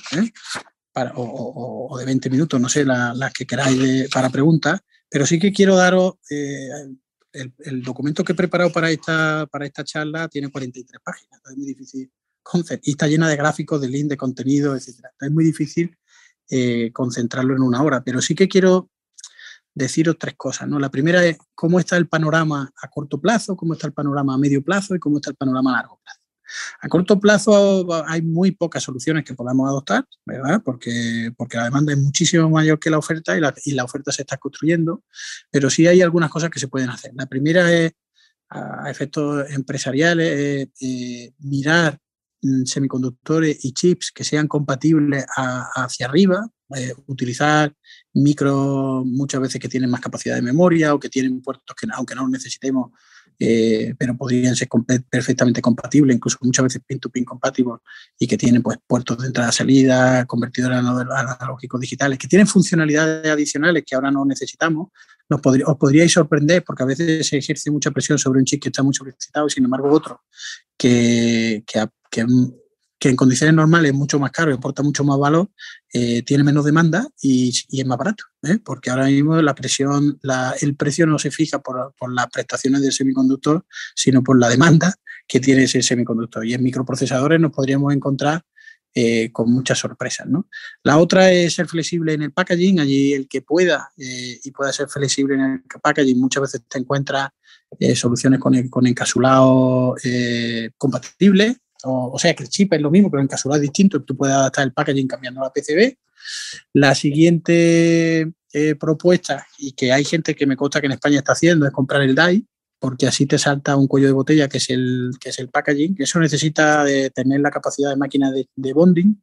para, o, de 20 minutos, no sé, las que queráis para preguntas, pero sí que quiero daros el, documento que he preparado para esta, para esta charla tiene 43 páginas, es muy difícil y está llena de gráficos, de link, de contenido, etc. Es muy difícil eh, concentrarlo en una hora, pero sí que quiero deciros tres cosas. ¿no? La primera es cómo está el panorama a corto plazo, cómo está el panorama a medio plazo y cómo está el panorama a largo plazo. A corto plazo hay muy pocas soluciones que podamos adoptar, ¿verdad? Porque, porque la demanda es muchísimo mayor que la oferta y la, oferta se está construyendo, pero sí hay algunas cosas que se pueden hacer. La primera es, a efectos empresariales, eh, mirar mm, semiconductores y chips que sean compatibles hacia arriba, eh, utilizar micro muchas veces que tienen más capacidad de memoria o que tienen puertos que aunque no los necesitemos eh, pero podrían ser perfectamente compatibles, incluso muchas veces pin-to-pin compatibles y que tienen pues, puertos de entrada-salida, convertidores analógicos digitales, que tienen funcionalidades adicionales que ahora no necesitamos, os podríais sorprender porque a veces se ejerce mucha presión sobre un chip que está muy solicitado y sin embargo otro que, que, que que en condiciones normales es mucho más caro y aporta mucho más valor, eh, tiene menos demanda y, es más barato, ¿eh? porque ahora mismo la presión, el precio no se fija por, las prestaciones del semiconductor, sino por la demanda que tiene ese semiconductor. Y en microprocesadores nos podríamos encontrar eh, con muchas sorpresas. La otra es ser flexible en el packaging, allí el que pueda y pueda ser flexible en el packaging, muchas veces te encuentras soluciones con, con encasulado compatible o, sea que el chip es lo mismo, pero encapsulado es distinto, tú puedes adaptar el packaging cambiando la PCB. La siguiente eh, propuesta, y que hay gente que me consta que en España está haciendo, es comprar el DAI, porque así te salta un cuello de botella que es el, que es el packaging. Eso necesita tener la capacidad de máquina de, bonding,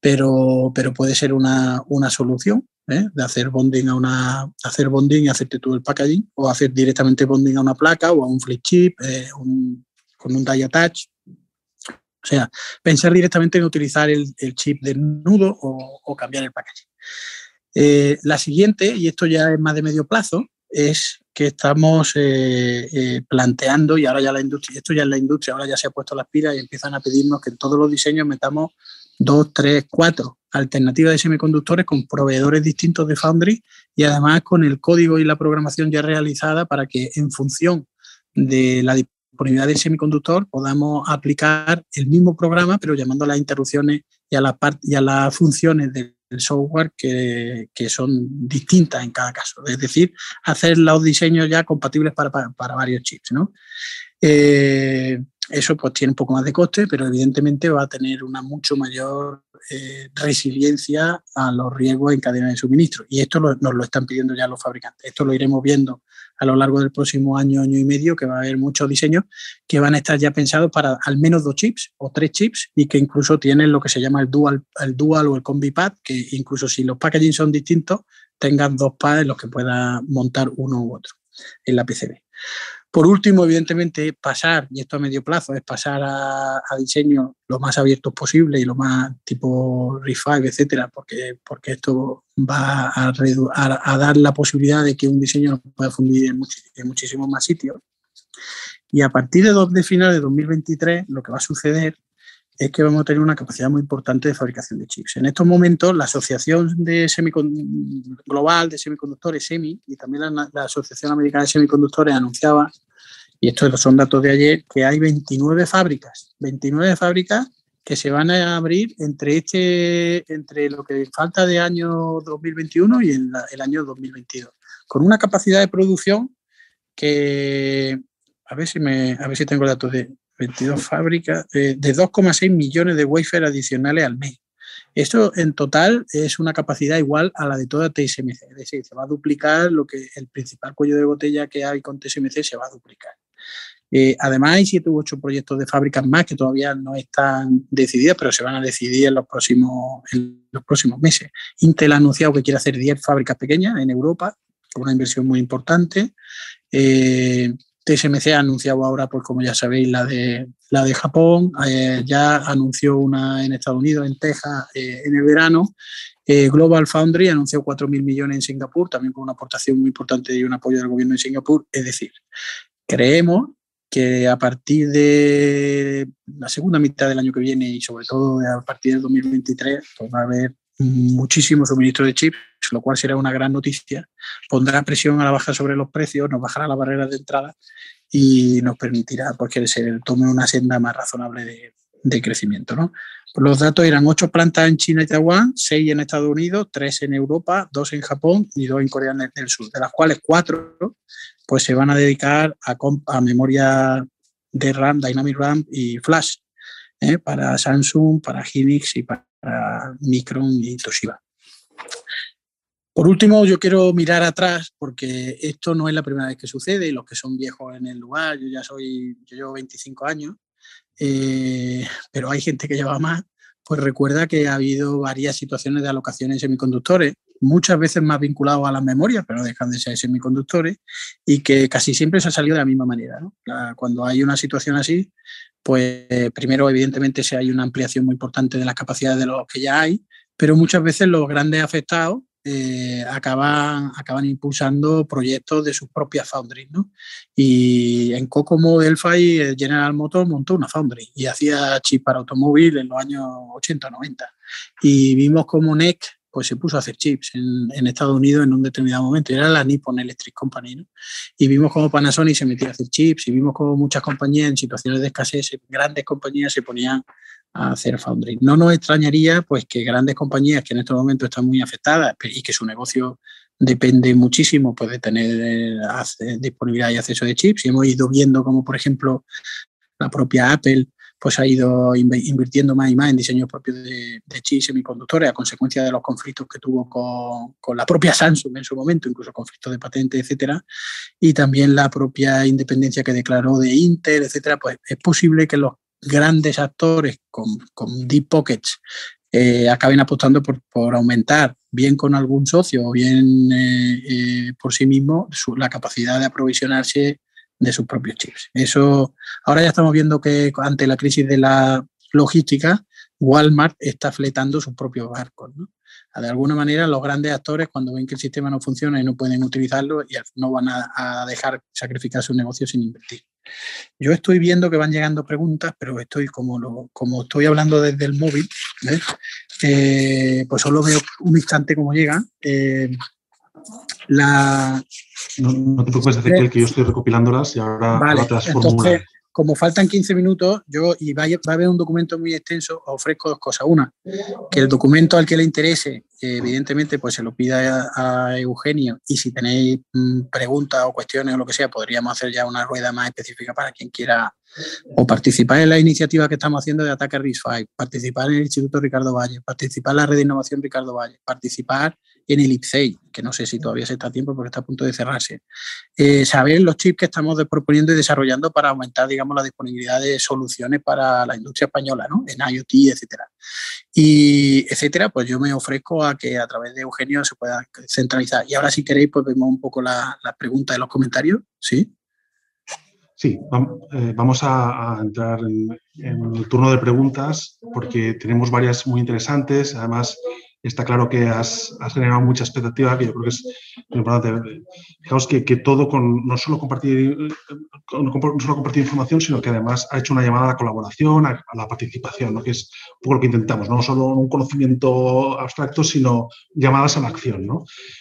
pero, pero puede ser una, solución. ¿eh? de hacer bonding a una hacer bonding y hacerte tú el packaging o hacer directamente bonding a una placa o a un flip chip eh, con un die attach o sea, pensar directamente en utilizar el, chip de nudo o, cambiar el packaging. Eh, la siguiente, y esto ya es más de medio plazo, es que estamos eh, eh, planteando, y ahora ya la industria, esto ya es la industria, ahora ya se ha puesto las pilas y empiezan a pedirnos que en todos los diseños metamos dos, tres, cuatro alternativas de semiconductores con proveedores distintos de Foundry y además con el código y la programación ya realizada para que en función de la disponibilidad del semiconductor podamos aplicar el mismo programa, pero llamando a las interrupciones y a, las funciones del software que, son distintas en cada caso. Es decir, hacer los diseños ya compatibles para, para, varios chips. ¿no? Eh, eso pues tiene un poco más de coste, pero evidentemente va a tener una mucho mayor eh, resiliencia a los riesgos en cadena de suministro. Y esto nos lo están pidiendo ya los fabricantes. Esto lo iremos viendo a lo largo del próximo año, año y medio, que va a haber muchos diseños que van a estar ya pensados para al menos dos chips o tres chips y que incluso tienen lo que se llama el dual, el dual o el combi pad, que incluso si los packaging son distintos, tengan dos pads en los que pueda montar uno u otro en la PCB. Por último, evidentemente, pasar, y esto a medio plazo, es pasar a, a diseños lo más abiertos posible y lo más tipo RIFAG, etcétera, porque, porque esto va a, a, dar la posibilidad de que un diseño pueda fundir en, en muchísimos más sitios. Y a partir de, de final de 2023, lo que va a suceder es que vamos a tener una capacidad muy importante de fabricación de chips. En estos momentos, la Asociación de Global de Semiconductores, SEMI, y también la, Asociación Americana de Semiconductores anunciaba, y estos son datos de ayer, que hay 29 fábricas, 29 fábricas que se van a abrir entre, este, entre lo que falta de año 2021 y el, el año 2022, con una capacidad de producción que, a ver si, me, a ver si tengo datos de 22 fábricas, de, 2,6 millones de wafer adicionales al mes. Esto en total es una capacidad igual a la de toda TSMC, es decir, se va a duplicar lo que el principal cuello de botella que hay con TSMC se va a duplicar. Eh, además, hay siete u ocho proyectos de fábricas más que todavía no están decididas, pero se van a decidir en los próximos, en los próximos meses. Intel ha anunciado que quiere hacer 10 fábricas pequeñas en Europa, con una inversión muy importante. Eh, TSMC ha anunciado ahora, pues como ya sabéis, la de, la de Japón, eh, ya anunció una en Estados Unidos, en Texas, eh, en el verano, Global Foundry anunció 4.000 millones en Singapur, también con una aportación muy importante y un apoyo del gobierno de Singapur. Es decir, creemos que a partir de la segunda mitad del año que viene y sobre todo a partir del 2023 pues va a haber muchísimo suministro de chips, lo cual será una gran noticia. Pondrá presión a la baja sobre los precios, nos bajará la barrera de entrada y nos permitirá pues, que se tome una senda más razonable de, de crecimiento. ¿no? Los datos eran ocho plantas en China y Taiwán, seis en Estados Unidos, tres en Europa, dos en Japón y dos en Corea del Sur, de las cuales cuatro pues, se van a dedicar a, a memoria de RAM, Dynamic RAM y Flash, ¿eh? para Samsung, para Hynix y para Micron y Toshiba. Por último, yo quiero mirar atrás porque esto no es la primera vez que sucede y los que son viejos en el lugar, yo ya soy, yo llevo 25 años, eh, pero hay gente que lleva más, pues recuerda que ha habido varias situaciones de alocaciones de semiconductores, muchas veces más vinculados a las memorias, pero no dejan de ser semiconductores, y que casi siempre se ha salido de la misma manera. Cuando hay una situación así, pues primero evidentemente si hay una ampliación muy importante de las capacidades de los que ya hay, pero muchas veces los grandes afectados eh, acaban, acaban impulsando proyectos de sus propias foundries. ¿no? Y en Kokomo, Delphi, General Motors montó una foundry y hacía chips para automóvil en los años 80-90. Y vimos como NEC pues se puso a hacer chips en, Estados Unidos en un determinado momento. Era la Nippon Electric Company. ¿no? Y vimos como Panasonic se metía a hacer chips y vimos como muchas compañías en situaciones de escasez, grandes compañías se ponían a hacer foundry. No nos extrañaría pues que grandes compañías que en estos momentos están muy afectadas y que su negocio depende muchísimo pues, de tener eh, disponibilidad y acceso de chips. Y hemos ido viendo como, por ejemplo, la propia Apple pues ha ido invirtiendo más y más en diseños propios de, de chips semiconductores a consecuencia de los conflictos que tuvo con, con, la propia Samsung en su momento, incluso conflictos de patente, etcétera, y también la propia independencia que declaró de Intel, etcétera, pues es posible que los grandes actores con, deep pockets eh, acaben apostando por, por, aumentar, bien con algún socio o bien eh, eh, por sí mismo, su, la capacidad de aprovisionarse de sus propios chips. Eso, ahora ya estamos viendo que ante la crisis de la logística, Walmart está fletando sus propios barcos. De alguna manera, los grandes actores, cuando ven que el sistema no funciona y no pueden utilizarlo, no van a, dejar sacrificar su negocio sin invertir. Yo estoy viendo que van llegando preguntas, pero estoy como, lo, como estoy hablando desde el móvil, eh, pues solo veo un instante cómo llegan. Eh, la, no, te preocupes, Ezequiel, que yo estoy recopilándolas y ahora, vale, te las entonces, como faltan 15 minutos, yo y va a, haber un documento muy extenso, ofrezco dos cosas. Una, que el documento al que le interese, evidentemente, pues se lo pida a, Eugenio y si tenéis mm, preguntas o cuestiones o lo que sea, podríamos hacer ya una rueda más específica para quien quiera o participar en la iniciativa que estamos haciendo de Ataque RIS5, participar en el Instituto Ricardo Valle, participar en la Red de Innovación Ricardo Valle, participar en el IPCEI, que no sé si todavía se está a tiempo porque está a punto de cerrarse. Eh, saber los chips que estamos proponiendo y desarrollando para aumentar, digamos, la disponibilidad de soluciones para la industria española, ¿no? En IoT, etcétera. Y, etcétera, pues yo me ofrezco a que a través de Eugenio se pueda centralizar. Y ahora, si queréis, pues vemos un poco las la preguntas de los comentarios, ¿sí? Sí, eh, vamos a, entrar en, el turno de preguntas porque tenemos varias muy interesantes. Además, está claro que has, generado mucha expectativa, que yo creo que es importante. Fijaos que, todo con no solo, compartir, no solo compartir información, sino que además ha hecho una llamada a la colaboración, a, la participación, que es un poco lo que intentamos, no solo un conocimiento abstracto, sino llamadas a la acción.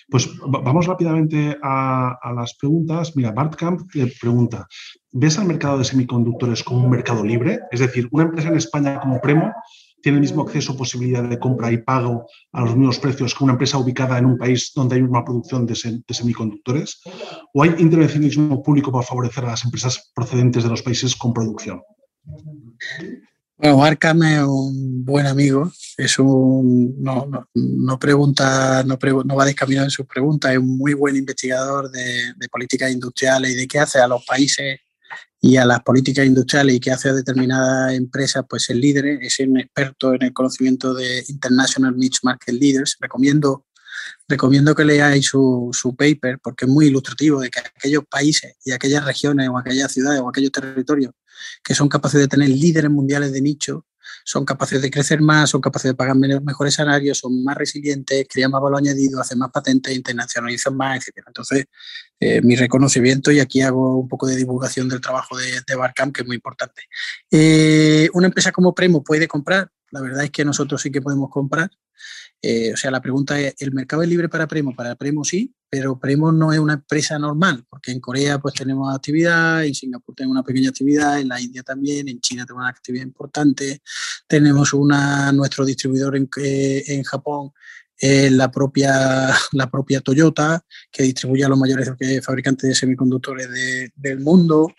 Pues vamos rápidamente a, las preguntas. Mira, Bart Camp le pregunta, ¿ves al mercado de semiconductores como un mercado libre? Es decir, una empresa en España como Premo tiene el mismo acceso, posibilidad de compra y pago a los mismos precios que una empresa ubicada en un país donde hay una producción de, semiconductores? ¿O hay intervencionismo público para favorecer a las empresas procedentes de los países con producción? Bueno, Arcam es un buen amigo, es un, no, no, pregunta, no, no, va descaminado en sus preguntas, es un muy buen investigador de, de políticas industriales y de qué hace a los países y a las políticas industriales y que hace a determinadas empresas, pues el líder es un experto en el conocimiento de International Niche Market Leaders. Recomiendo recomiendo que leáis su, su, paper porque es muy ilustrativo de que aquellos países y aquellas regiones o aquellas ciudades o aquellos territorios que son capaces de tener líderes mundiales de nicho son capaces de crecer más, son capaces de pagar mejores salarios, son más resilientes, crean más valor añadido, hacen más patentes, internacionalizan más, etc. Entonces, eh, mi reconocimiento, y aquí hago un poco de divulgación del trabajo de, de Barcamp, que es muy importante. Eh, una empresa como Premo puede comprar, la verdad es que nosotros sí que podemos comprar. Eh, o sea, la pregunta es, ¿el mercado es libre para Premo? Para Premo sí, pero Premo no es una empresa normal, porque en Corea pues tenemos actividad, en Singapur tenemos una pequeña actividad, en la India también, en China tenemos una actividad importante, tenemos una, nuestro distribuidor en, eh, en Japón la, propia, la propia Toyota, que distribuye a los mayores fabricantes de semiconductores del mundo.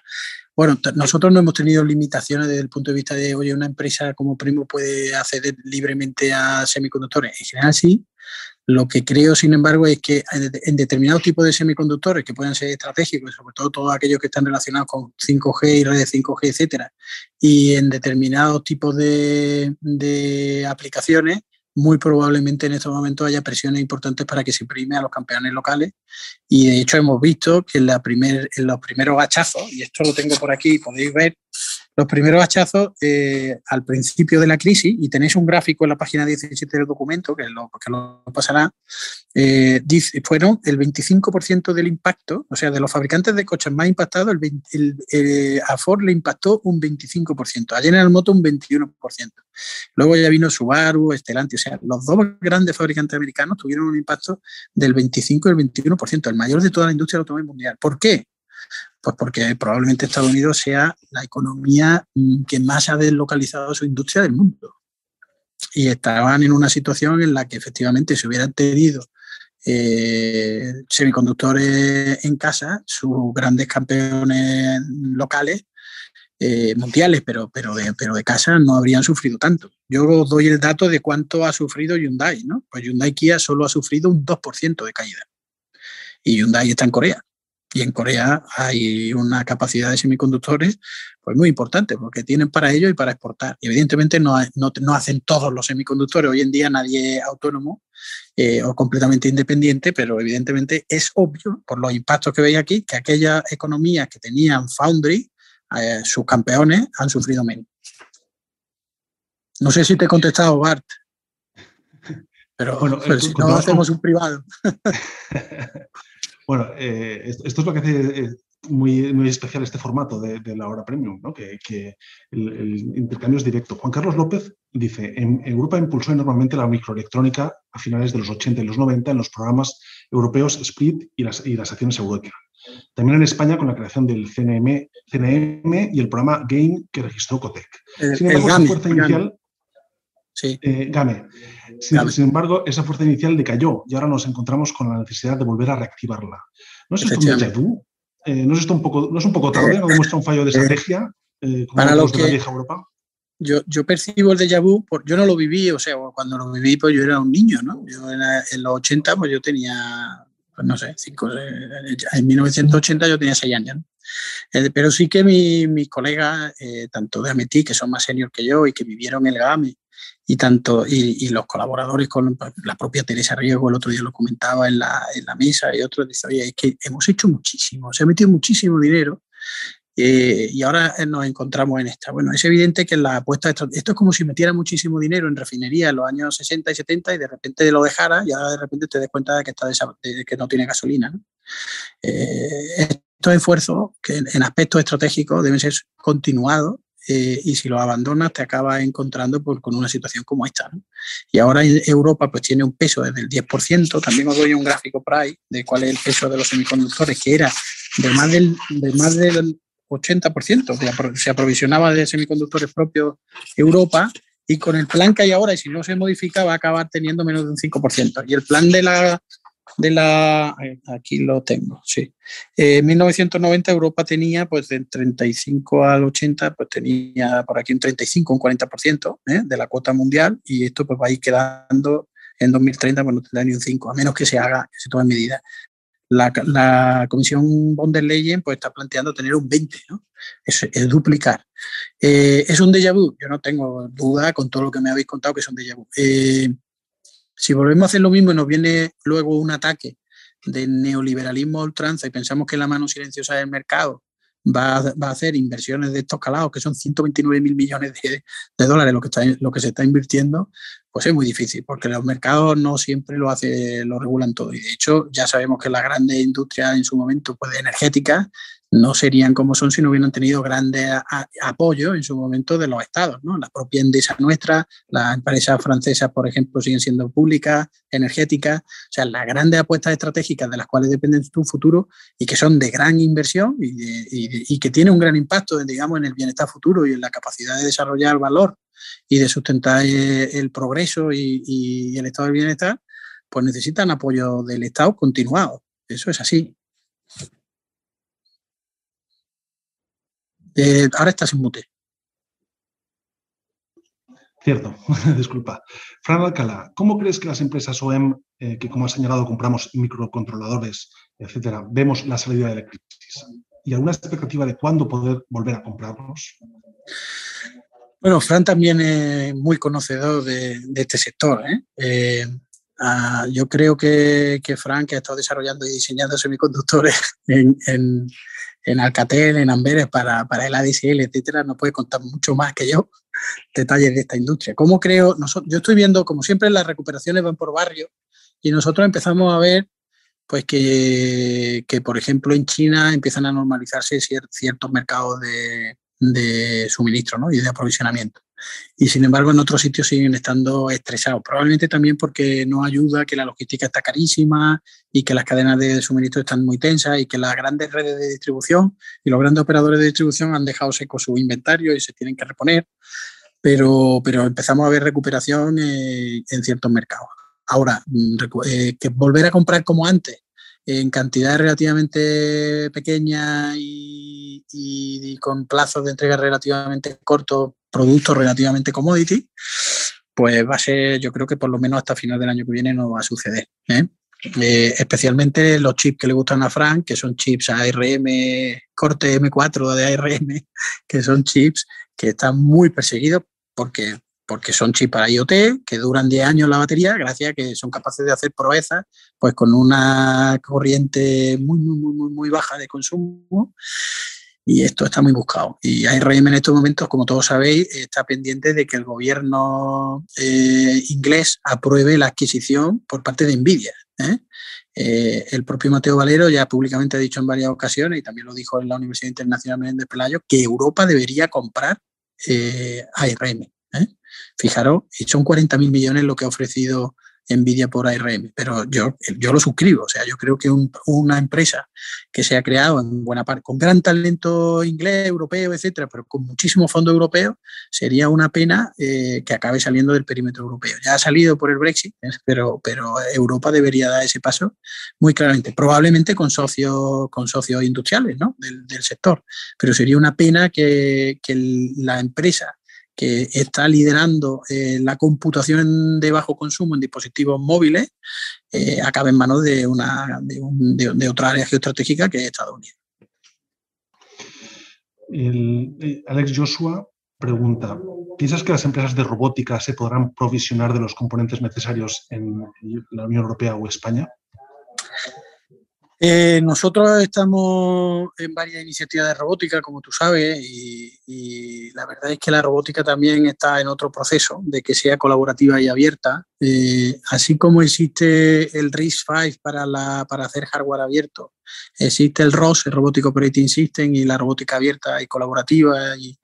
Bueno, nosotros no hemos tenido limitaciones desde el punto de vista de, oye, una empresa como Primo puede acceder libremente a semiconductores. En general sí. Lo que creo, sin embargo, es que en determinados tipos de semiconductores que puedan ser estratégicos, sobre todo todos aquellos que están relacionados con 5G y redes 5G, etcétera, y en determinados tipos de, aplicaciones, muy probablemente en estos momentos haya presiones importantes para que se prime a los campeones locales. Y de hecho hemos visto que en, la primer, en los primeros hachazos, y esto lo tengo por aquí, podéis ver, los primeros hachazos eh, al principio de la crisis, y tenéis un gráfico en la página 17 del documento, que lo, que lo pasará, eh, fueron el 25% del impacto, o sea, de los fabricantes de coches más impactados, el, eh, a Ford le impactó un 25%, a General Motors un 21%. Luego ya vino Subaru, Stellantis, o sea, los dos grandes fabricantes americanos tuvieron un impacto del 25 y el 21%, el mayor de toda la industria del automóvil mundial. ¿Por qué? Pues porque probablemente Estados Unidos sea la economía mm, que más ha deslocalizado su industria del mundo. Y estaban en una situación en la que efectivamente se hubieran tenido eh, semiconductores en casa, sus grandes campeones locales, eh, mundiales, pero, pero, de, pero de casa no habrían sufrido tanto. Yo os doy el dato de cuánto ha sufrido Hyundai, ¿no? Pues Hyundai Kia solo ha sufrido un 2% de caída. Y Hyundai está en Corea. Y en Corea hay una capacidad de semiconductores pues muy importante porque tienen para ello y para exportar. Y evidentemente no, no, hacen todos los semiconductores. Hoy en día nadie es autónomo eh, o completamente independiente, pero evidentemente es obvio por los impactos que veis aquí que aquellas economías que tenían foundry, eh, sus campeones, han sufrido menos. No sé si te he contestado, Bart. Pero, bueno, si no, hacemos un privado. Bueno, eh, esto, es lo que hace eh, muy, muy especial este formato de, la hora premium, ¿no? que, el, intercambio es directo. Juan Carlos López dice, en Europa impulsó enormemente la microelectrónica a finales de los 80 y los 90 en los programas europeos Split y las, y las acciones Europa. También en España con la creación del CNM, CNM y el programa GAME que registró Cotec. Sin embargo, fuerza inicial, Sí. Eh, Game. Sin, embargo, esa fuerza inicial decayó y ahora nos encontramos con la necesidad de volver a reactivarla. ¿No es esto un déjà eh, ¿no, es esto un poco, ¿No es un poco tarde? ¿No demuestra un fallo de eh, estrategia para lo que, la vieja Europa? Yo, yo, percibo el déjà vu, por, yo no lo viví, o sea, cuando lo viví, pues yo era un niño, ¿no? Yo en los 80, pues yo tenía, pues no sé, cinco, en 1980 yo tenía 6 años, ¿no? pero sí que mis colegas, tanto de Ametí, que son más senior que yo y que vivieron el GAME, y tanto y, los colaboradores con la propia Teresa Riego, el otro día lo comentaba en la, en la mesa y otros dice, oye, es que hemos hecho muchísimo, se ha metido muchísimo dinero eh, y ahora nos encontramos en esta. Bueno, es evidente que la apuesta, esto es como si metiera muchísimo dinero en refinería en los años 60 y 70 y de repente lo dejara y ahora de repente te des cuenta de que, está de, que no tiene gasolina. ¿no? Eh, estos esfuerzos que en aspectos estratégicos deben ser continuados eh, y si lo abandonas te acabas encontrando pues, con una situación como esta. Y ahora Europa pues tiene un peso desde el 10%, también os doy un gráfico por ahí de cuál es el peso de los semiconductores, que era de más del, de más del 80%, se aprovisionaba de semiconductores propios Europa y con el plan que hay ahora, y si no se modifica, va a acabar teniendo menos de un 5%. Y el plan de la de la, eh, aquí lo tengo, sí. Eh, en 1990 Europa tenía, pues del 35 al 80, pues tenía por aquí un 35, un 40% ¿eh? de la cuota mundial y esto pues va a ir quedando en 2030, pues no tendrá ni un 5, a menos que se haga, que se tomen medidas. La, la, Comisión von der Leyen pues, está planteando tener un 20, ¿no? Es, duplicar. ¿Es un déjà vu? Yo no tengo duda con todo lo que me habéis contado que es un déjà vu. Si volvemos a hacer lo mismo y nos viene luego un ataque de neoliberalismo ultranza y pensamos que la mano silenciosa del mercado va a, hacer inversiones de estos calados, que son 129 mil millones de, dólares lo que, está, lo que se está invirtiendo, pues es muy difícil, porque los mercados no siempre lo hace, lo regulan todo. Y de hecho, ya sabemos que las grandes industrias en su momento pues, energéticas no serían como son si no hubieran tenido grandes apoyo en su momento de los estados. ¿no? La propia Endesa nuestra, las empresas francesas, por ejemplo, siguen siendo públicas, energéticas, o sea, las grandes apuestas estratégicas de las cuales depende tu futuro y que son de gran inversión y, que tienen un gran impacto, digamos, en el bienestar futuro y en la capacidad de desarrollar valor y de sustentar eh, el progreso y, y el estado del bienestar, pues necesitan apoyo del Estado continuado. Eso es así. Eh, ahora estás en mute. Cierto, disculpa. Fran Alcalá, ¿cómo crees que las empresas OEM, eh, que como has señalado compramos microcontroladores, etcétera, vemos la salida de la crisis? ¿Y alguna expectativa de cuándo poder volver a comprarlos? Bueno, Fran también es muy conocedor de, este sector. ¿eh? Yo creo que, que Fran, que ha estado desarrollando y diseñando semiconductores en en Alcatel, en Amberes para, para el ADSL, etcétera, no puede contar mucho más que yo detalles de esta industria. ¿Cómo creo? yo estoy viendo, como siempre, las recuperaciones van por barrio y nosotros empezamos a ver pues que, que por ejemplo, en China empiezan a normalizarse ciertos mercados de, de suministro ¿no? y de aprovisionamiento y sin embargo en otros sitios siguen estando estresados. Probablemente también porque no ayuda que la logística está carísima y que las cadenas de suministro están muy tensas y que las grandes redes de distribución y los grandes operadores de distribución han dejado seco su inventario y se tienen que reponer. Pero, pero empezamos a ver recuperación eh, en ciertos mercados. Ahora, mm, eh, que volver a comprar como antes, en cantidades relativamente pequeñas y, y, con plazos de entrega relativamente cortos productos relativamente commodity, pues va a ser, yo creo que por lo menos hasta final del año que viene no va a suceder. ¿eh? Eh, especialmente los chips que le gustan a Frank, que son chips ARM, corte M4 de ARM, que son chips que están muy perseguidos porque, porque son chips para IoT, que duran 10 años la batería, gracias a que son capaces de hacer proezas pues con una corriente muy, muy, muy, muy baja de consumo y esto está muy buscado. Y ARM en estos momentos, como todos sabéis, está pendiente de que el gobierno eh, inglés apruebe la adquisición por parte de Nvidia. ¿eh? Eh, el propio Mateo Valero ya públicamente ha dicho en varias ocasiones, y también lo dijo en la Universidad Internacional de Pelayo, que Europa debería comprar ARM. Fijaros, son 40.000 millones lo que ha ofrecido Nvidia por ARM, pero yo, yo lo suscribo. O sea, yo creo que una empresa que se ha creado en buena parte con gran talento inglés, europeo, etcétera, pero con muchísimo fondo europeo, sería una pena eh, que acabe saliendo del perímetro europeo. Ya ha salido por el Brexit, ¿eh? pero, pero Europa debería dar ese paso muy claramente, probablemente con socios, con socios industriales ¿no? del, sector, pero sería una pena que la empresa que está liderando eh, la computación de bajo consumo en dispositivos móviles, eh, acabe en manos de, una, de, otra área geoestratégica que es Estados Unidos. Eh, Alex Joshua pregunta, ¿piensas que las empresas de robótica se podrán provisionar de los componentes necesarios en la Unión Europea o España? Eh, nosotros estamos en varias iniciativas de robótica, como tú sabes, y, la verdad es que la robótica también está en otro proceso de que sea colaborativa y abierta. Eh, así como existe el RISC-V para, para hacer hardware abierto, existe el ROS, el Robotic Operating System, y la robótica abierta y colaborativa, y,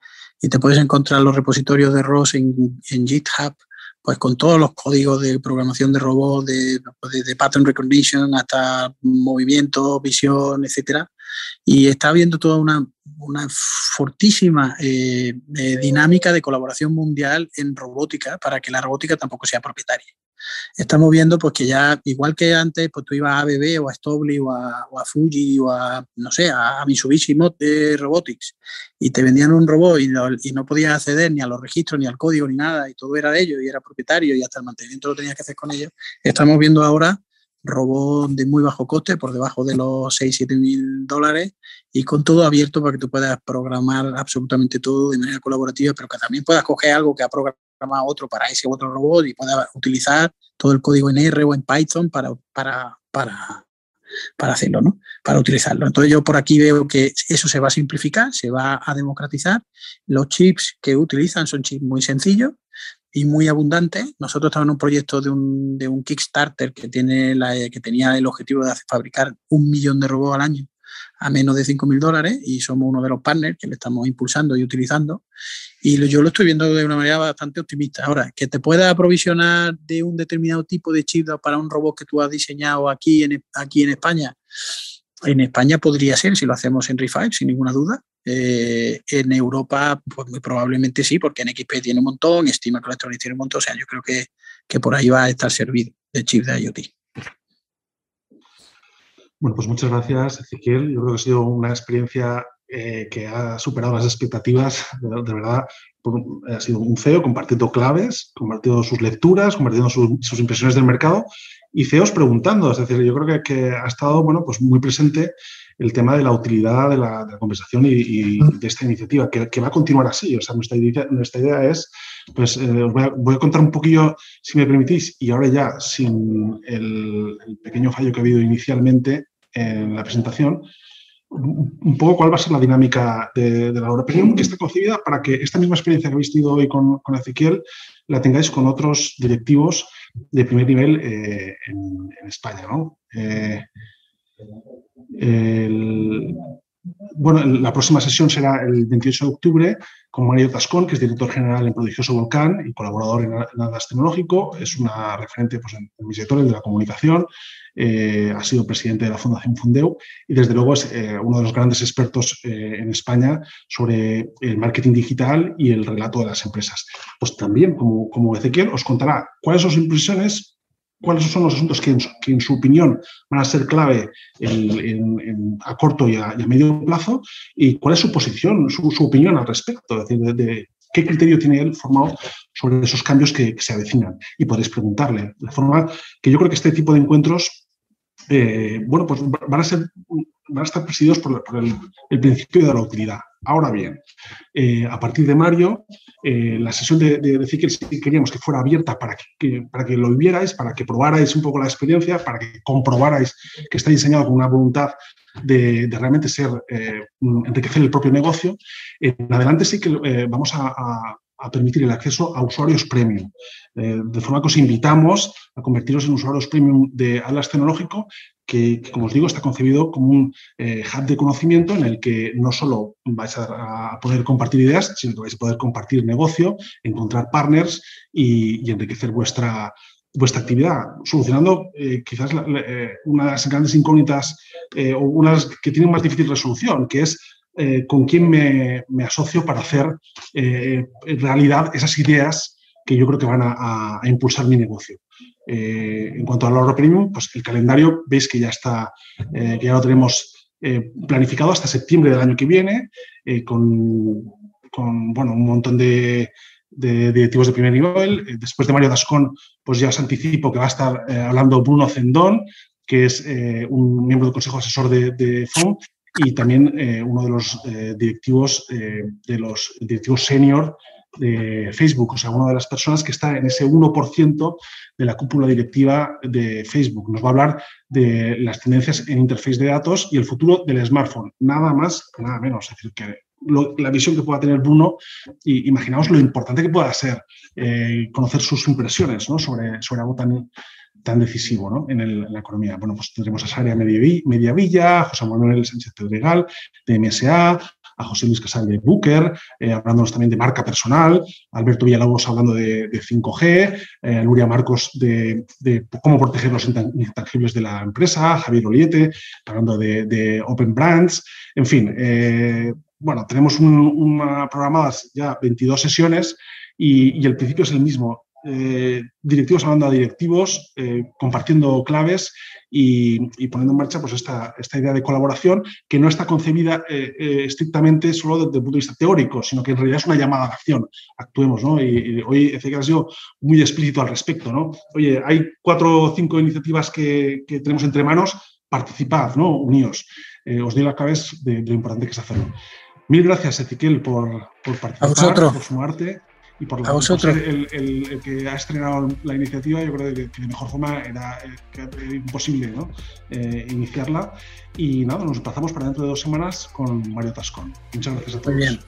te puedes encontrar los repositorios de ROS en, en GitHub pues con todos los códigos de programación de robots, de, de, pattern recognition hasta movimiento, visión, etcétera. Y está habiendo toda una, una fortísima eh, eh, dinámica de colaboración mundial en robótica para que la robótica tampoco sea propietaria estamos viendo pues que ya, igual que antes, pues tú ibas a ABB o a Stobli o a, Fuji o a, no sé, a, Mitsubishi Robotics y te vendían un robot y no, podías acceder ni a los registros, ni al código, ni nada, y todo era de ellos y era propietario y hasta el mantenimiento lo tenías que hacer con ellos. Estamos viendo ahora robots de muy bajo coste, por debajo de los 6, 7 mil dólares, y con todo abierto para que tú puedas programar absolutamente todo de manera colaborativa, pero que también puedas coger algo que ha programado otro para ese otro robot y pueda utilizar todo el código en R o en Python para, para, para, para hacerlo, ¿no? Para utilizarlo. Entonces yo por aquí veo que eso se va a simplificar, se va a democratizar. Los chips que utilizan son chips muy sencillos y muy abundantes. Nosotros estamos en un proyecto de un, de un Kickstarter que, tiene la, que tenía el objetivo de fabricar un millón de robots al año a menos de 5.000 dólares y somos uno de los partners que le estamos impulsando y utilizando. Y yo lo estoy viendo de una manera bastante optimista. Ahora, que te pueda aprovisionar de un determinado tipo de chip para un robot que tú has diseñado aquí en, aquí en España, en España podría ser si lo hacemos en Refive, sin ninguna duda. Eh, en Europa, pues muy probablemente sí, porque en XP tiene un montón, Estima Electronics tiene un montón. O sea, yo creo que, que por ahí va a estar servido de chip de IoT. Bueno, pues muchas gracias, Ezequiel. Yo creo que ha sido una experiencia eh, que ha superado las expectativas. De, verdad, ha sido un CEO compartiendo claves, compartiendo sus lecturas, compartiendo sus impresiones del mercado y CEOs preguntando. Es decir, yo creo que, ha estado bueno, pues muy presente el tema de la utilidad de la, conversación y, de esta iniciativa, que, va a continuar así. O sea, nuestra idea, nuestra idea es, pues eh, os voy a, contar un poquillo, si me permitís, y ahora ya sin el, pequeño fallo que ha habido inicialmente en la presentación, un poco cuál va a ser la dinámica de, la Aura Premium, que está concebida para que esta misma experiencia que habéis tenido hoy con, con Ezequiel la tengáis con otros directivos de primer nivel eh, en, España. ¿no? Eh, bueno, la próxima sesión será el 28 de octubre con Mario Tascón, que es director general en Prodigioso Volcán y colaborador en Nadas Tecnológico. Es una referente pues, en, mis sectores de la comunicación. Eh, ha sido presidente de la Fundación Fundeu y desde luego es uno de los grandes expertos en España sobre el marketing digital y el relato de las empresas. Pues también, como, como Ezequiel, os contará cuáles son sus impresiones cuáles son los asuntos que en, su, opinión van a ser clave a corto y a, medio plazo y cuál es su posición, su, opinión al respecto, es decir, de, qué criterio tiene él formado sobre esos cambios que, se avecinan y podéis preguntarle. De forma que yo creo que este tipo de encuentros, eh, bueno, pues van a ser van a estar presididos por, el, principio de la utilidad. Ahora bien, eh, a partir de mayo, eh, la sesión de, decir que queríamos que fuera abierta para que, para que lo vivierais, para que probarais un poco la experiencia, para que comprobarais que está diseñado con una voluntad de, realmente ser, eh, enriquecer el propio negocio. En adelante sí que vamos a, permitir el acceso a usuarios premium. de forma que os invitamos a convertiros en usuarios premium de Atlas Tecnológico que, como os digo, está concebido como un eh, hub de conocimiento en el que no solo vais a, poder compartir ideas, sino que vais a poder compartir negocio, encontrar partners y, enriquecer vuestra, vuestra actividad, solucionando eh, quizás eh, una de las grandes incógnitas o unas que tienen más difícil resolución, que es con quién me, me, asocio para hacer realidad esas ideas que yo creo que van a impulsar mi negocio. Eh, en cuanto al oro premium, pues el calendario veis que ya está, eh, que ya lo tenemos eh, planificado hasta septiembre del año que viene, con, bueno, un montón de, directivos de primer nivel. Después de Mario Dascón, pues ya os anticipo que va a estar hablando Bruno Zendón, que es un miembro del Consejo Asesor de, de FOM, y también uno de los directivos, de los directivos senior de Facebook, o sea, una de las personas que está en ese 1% de la cúpula directiva de Facebook. Nos va a hablar de las tendencias en interface de datos y el futuro del smartphone. Nada más, nada menos. Es decir, que la visión que pueda tener Bruno, y imaginaos lo importante que pueda ser eh, conocer sus impresiones sobre, sobre algo tan, tan decisivo en, la economía. Bueno, pues tendremos a Saria Mediavilla, José Manuel Sánchez Pedregal, de MSA, a José Luis Casal de Booker, eh, hablándonos también de marca personal, Alberto Villalobos hablando de, 5G, eh, Nuria Marcos de, cómo proteger los intangibles de la empresa, Javier Oliete hablando de, Open Brands, en fin, eh, bueno, tenemos una programadas ya 22 sesiones y, el principio es el mismo. Eh, directivos hablando a directivos, eh, compartiendo claves y, poniendo en marcha pues, esta, esta, idea de colaboración que no está concebida eh, estrictamente solo desde el punto de vista teórico, sino que en realidad es una llamada a la acción. Actuemos, ¿no? Y, hoy Ezequiel ha sido muy explícito al respecto, ¿no? Oye, hay cuatro o cinco iniciativas que, tenemos entre manos, participad, ¿no? Uníos. os doy la cabeza de, lo importante que es hacerlo. Mil gracias, Ezequiel, por, por participar, por sumarte y por lo tanto el, el, que ha estrenado la iniciativa, yo creo que, de mejor forma era, eh, imposible ¿no? Eh, iniciarla. Y nada, nos emplazamos para dentro de dos semanas con Mario Tascón. Muchas gracias a todos. Muy bien.